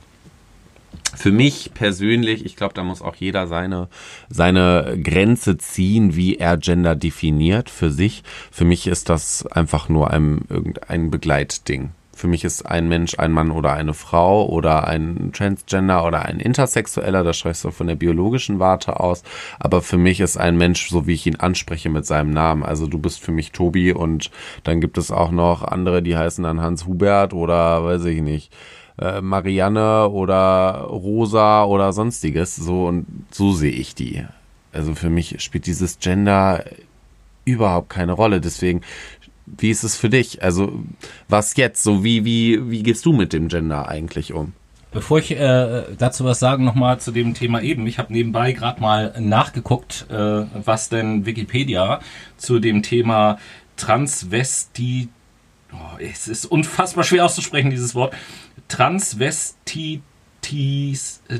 für mich persönlich, ich glaube, da muss auch jeder seine, seine Grenze ziehen, wie er Gender definiert für sich. Für mich ist das einfach nur ein, irgendein Begleitding. Für mich ist ein Mensch ein Mann oder eine Frau oder ein Transgender oder ein Intersexueller, das ich so von der biologischen Warte aus. Aber für mich ist ein Mensch, so wie ich ihn anspreche mit seinem Namen. Also du bist für mich Tobi und dann gibt es auch noch andere, die heißen dann Hans Hubert oder weiß ich nicht. Äh, Marianne oder Rosa oder sonstiges. So und so sehe ich die. Also für mich spielt dieses Gender überhaupt keine Rolle. Deswegen wie ist es für dich? Also was jetzt? So wie wie wie gehst du mit dem Gender eigentlich um? Bevor ich äh, dazu was sagen, nochmal zu dem Thema eben. Ich habe nebenbei gerade mal nachgeguckt, äh, was denn Wikipedia zu dem Thema Transvesti... Oh, es ist unfassbar schwer auszusprechen, dieses Wort. Transvesti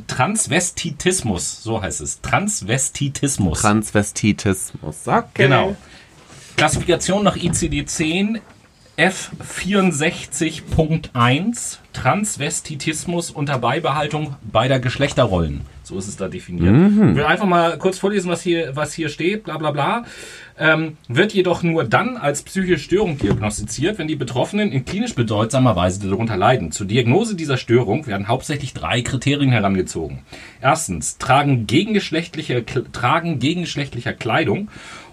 Transvestitismus, so heißt es. Transvestitismus. Transvestitismus, okay. Genau. Klassifikation nach ICD-10 F64.1 Transvestitismus unter Beibehaltung beider Geschlechterrollen. So ist es da definiert. Mhm. Ich will einfach mal kurz vorlesen, was hier, was hier steht, bla bla bla. Ähm, wird jedoch nur dann als psychische Störung diagnostiziert, wenn die Betroffenen in klinisch bedeutsamer Weise darunter leiden. Zur Diagnose dieser Störung werden hauptsächlich drei Kriterien herangezogen. Erstens, tragen gegengeschlechtliche, tragen gegengeschlechtlicher Kleidung,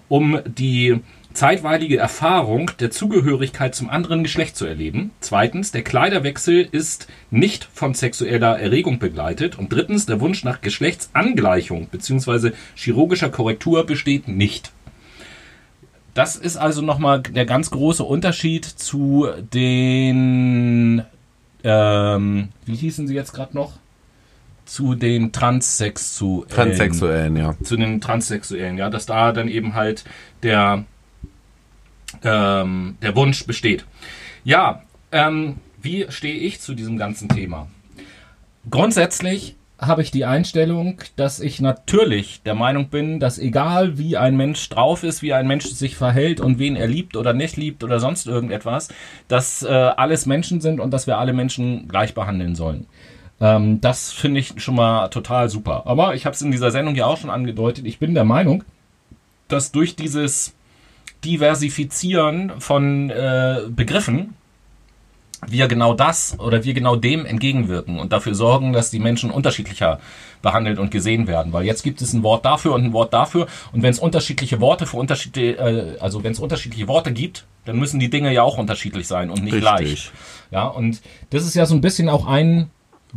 um die zeitweilige Erfahrung der Zugehörigkeit zum anderen Geschlecht zu erleben. Zweitens, der Kleiderwechsel ist nicht von sexueller Erregung begleitet. Und drittens, der Wunsch nach Geschlechtsangleichung bzw. chirurgischer Korrektur besteht nicht. Das ist also nochmal der ganz große Unterschied zu den, ähm, wie hießen sie jetzt gerade noch? Zu den Transsexuellen. Transsexuellen, ja. Zu den Transsexuellen, ja, dass da dann eben halt der ähm, der Wunsch besteht. Ja, ähm, wie stehe ich zu diesem ganzen Thema? Grundsätzlich habe ich die Einstellung, dass ich natürlich der Meinung bin, dass egal wie ein Mensch drauf ist, wie ein Mensch sich verhält und wen er liebt oder nicht liebt oder sonst irgendetwas, dass äh, alles Menschen sind und dass wir alle Menschen gleich behandeln sollen. Ähm, das finde ich schon mal total super. Aber ich habe es in dieser Sendung ja auch schon angedeutet, ich bin der Meinung, dass durch dieses Diversifizieren von äh, Begriffen wir genau das oder wir genau dem entgegenwirken und dafür sorgen, dass die Menschen unterschiedlicher behandelt und gesehen werden. Weil jetzt gibt es ein Wort dafür und ein Wort dafür und wenn es unterschiedliche Worte für unterschiedliche, äh, also wenn es unterschiedliche Worte gibt, dann müssen die Dinge ja auch unterschiedlich sein und nicht Richtig. gleich. Ja, und das ist ja so ein bisschen auch ein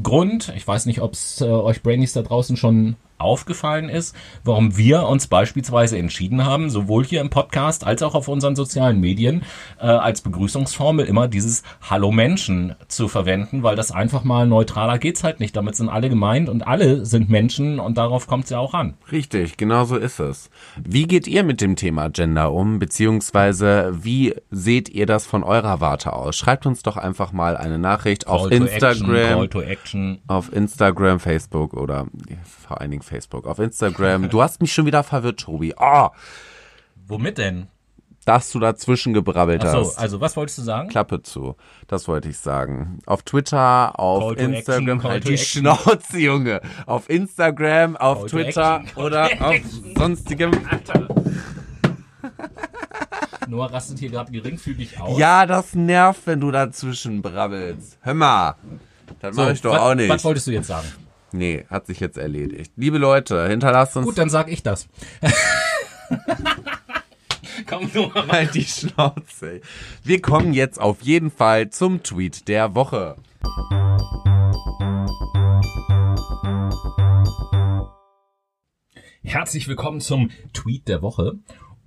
Grund, ich weiß nicht, ob es äh, euch Brainies da draußen schon aufgefallen ist, warum wir uns beispielsweise entschieden haben, sowohl hier im Podcast als auch auf unseren sozialen Medien äh, als Begrüßungsformel immer dieses Hallo Menschen zu verwenden, weil das einfach mal neutraler geht's halt nicht. Damit sind alle gemeint und alle sind Menschen und darauf kommt's ja auch an. Richtig, genau so ist es. Wie geht ihr mit dem Thema Gender um, beziehungsweise wie seht ihr das von eurer Warte aus? Schreibt uns doch einfach mal eine Nachricht Call auf Instagram, action, auf Instagram, Facebook oder vor allen Dingen Facebook, auf Instagram. Du hast mich schon wieder verwirrt, Tobi. Oh. Womit denn? Dass du dazwischen gebrabbelt Ach so, hast. also was wolltest du sagen? Klappe zu. Das wollte ich sagen. Auf Twitter, auf Instagram, action, halt die Schnauze, Junge. Auf Instagram, auf call Twitter oder auf sonstigem. Noah rastet hier gerade geringfügig aus. Ja, das nervt, wenn du dazwischen brabbelst. Hör mal. Das so, mache ich doch was, auch nicht. Was wolltest du jetzt sagen? Nee, hat sich jetzt erledigt. Liebe Leute, hinterlasst uns. Gut, dann sag ich das. Komm nur mal. Halt die Schnauze. Wir kommen jetzt auf jeden Fall zum Tweet der Woche. Herzlich willkommen zum Tweet der Woche.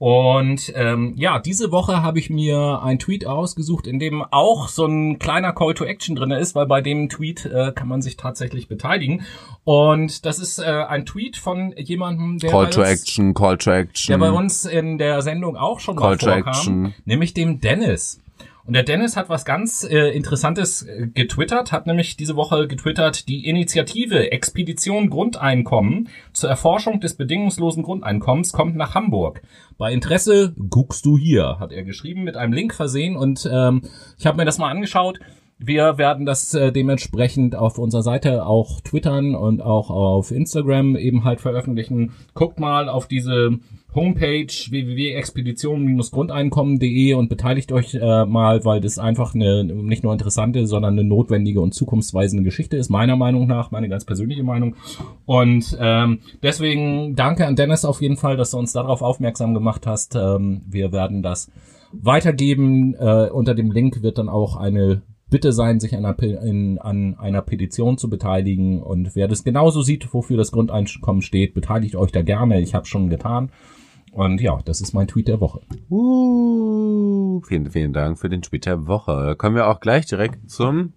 Und ähm, ja, diese Woche habe ich mir ein Tweet ausgesucht, in dem auch so ein kleiner Call to Action drin ist, weil bei dem Tweet äh, kann man sich tatsächlich beteiligen. Und das ist äh, ein Tweet von jemandem, der Call to uns, Action, Call to Action, der bei uns in der Sendung auch schon Call mal vorkam, nämlich dem Dennis. Und der Dennis hat was ganz äh, Interessantes äh, getwittert, hat nämlich diese Woche getwittert, die Initiative Expedition Grundeinkommen zur Erforschung des bedingungslosen Grundeinkommens kommt nach Hamburg. Bei Interesse guckst du hier, hat er geschrieben, mit einem Link versehen. Und ähm, ich habe mir das mal angeschaut. Wir werden das äh, dementsprechend auf unserer Seite auch twittern und auch auf Instagram eben halt veröffentlichen. Guckt mal auf diese Homepage www.expedition-grundeinkommen.de und beteiligt euch äh, mal, weil das einfach eine nicht nur interessante, sondern eine notwendige und zukunftsweisende Geschichte ist, meiner Meinung nach, meine ganz persönliche Meinung. Und ähm, deswegen danke an Dennis auf jeden Fall, dass du uns darauf aufmerksam gemacht hast. Ähm, wir werden das weitergeben. Äh, unter dem Link wird dann auch eine Bitte sein, sich an einer, in, an einer Petition zu beteiligen. Und wer das genauso sieht, wofür das Grundeinkommen steht, beteiligt euch da gerne. Ich habe schon getan. Und ja, das ist mein Tweet der Woche. Uh, vielen, vielen Dank für den Tweet der Woche. Kommen wir auch gleich direkt zum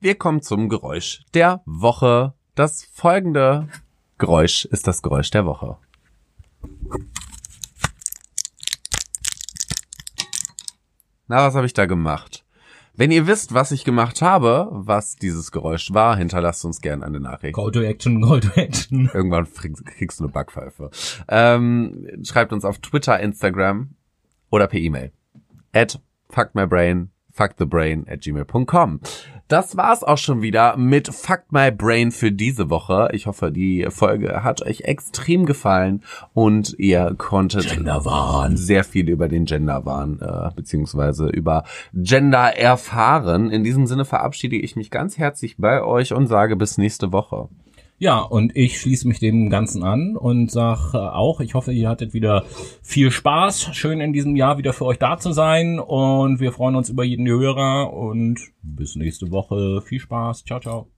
Wir kommen zum Geräusch der Woche. Das folgende Geräusch ist das Geräusch der Woche. Na, was habe ich da gemacht? Wenn ihr wisst, was ich gemacht habe, was dieses Geräusch war, hinterlasst uns gerne eine Nachricht. Call to Action, Call to Action. Irgendwann kriegst du eine Backpfeife. Ähm, schreibt uns auf Twitter, Instagram oder per E-Mail. At fuckmybrain, fuckthebrain at gmail.com. Das war's auch schon wieder mit Fuck My Brain für diese Woche. Ich hoffe, die Folge hat euch extrem gefallen und ihr konntet Genderwahn. sehr viel über den Genderwahn äh, beziehungsweise über Gender erfahren. In diesem Sinne verabschiede ich mich ganz herzlich bei euch und sage bis nächste Woche. Ja, und ich schließe mich dem Ganzen an und sage äh, auch, ich hoffe, ihr hattet wieder viel Spaß. Schön in diesem Jahr wieder für euch da zu sein und wir freuen uns über jeden Hörer und bis nächste Woche. Viel Spaß. Ciao, ciao.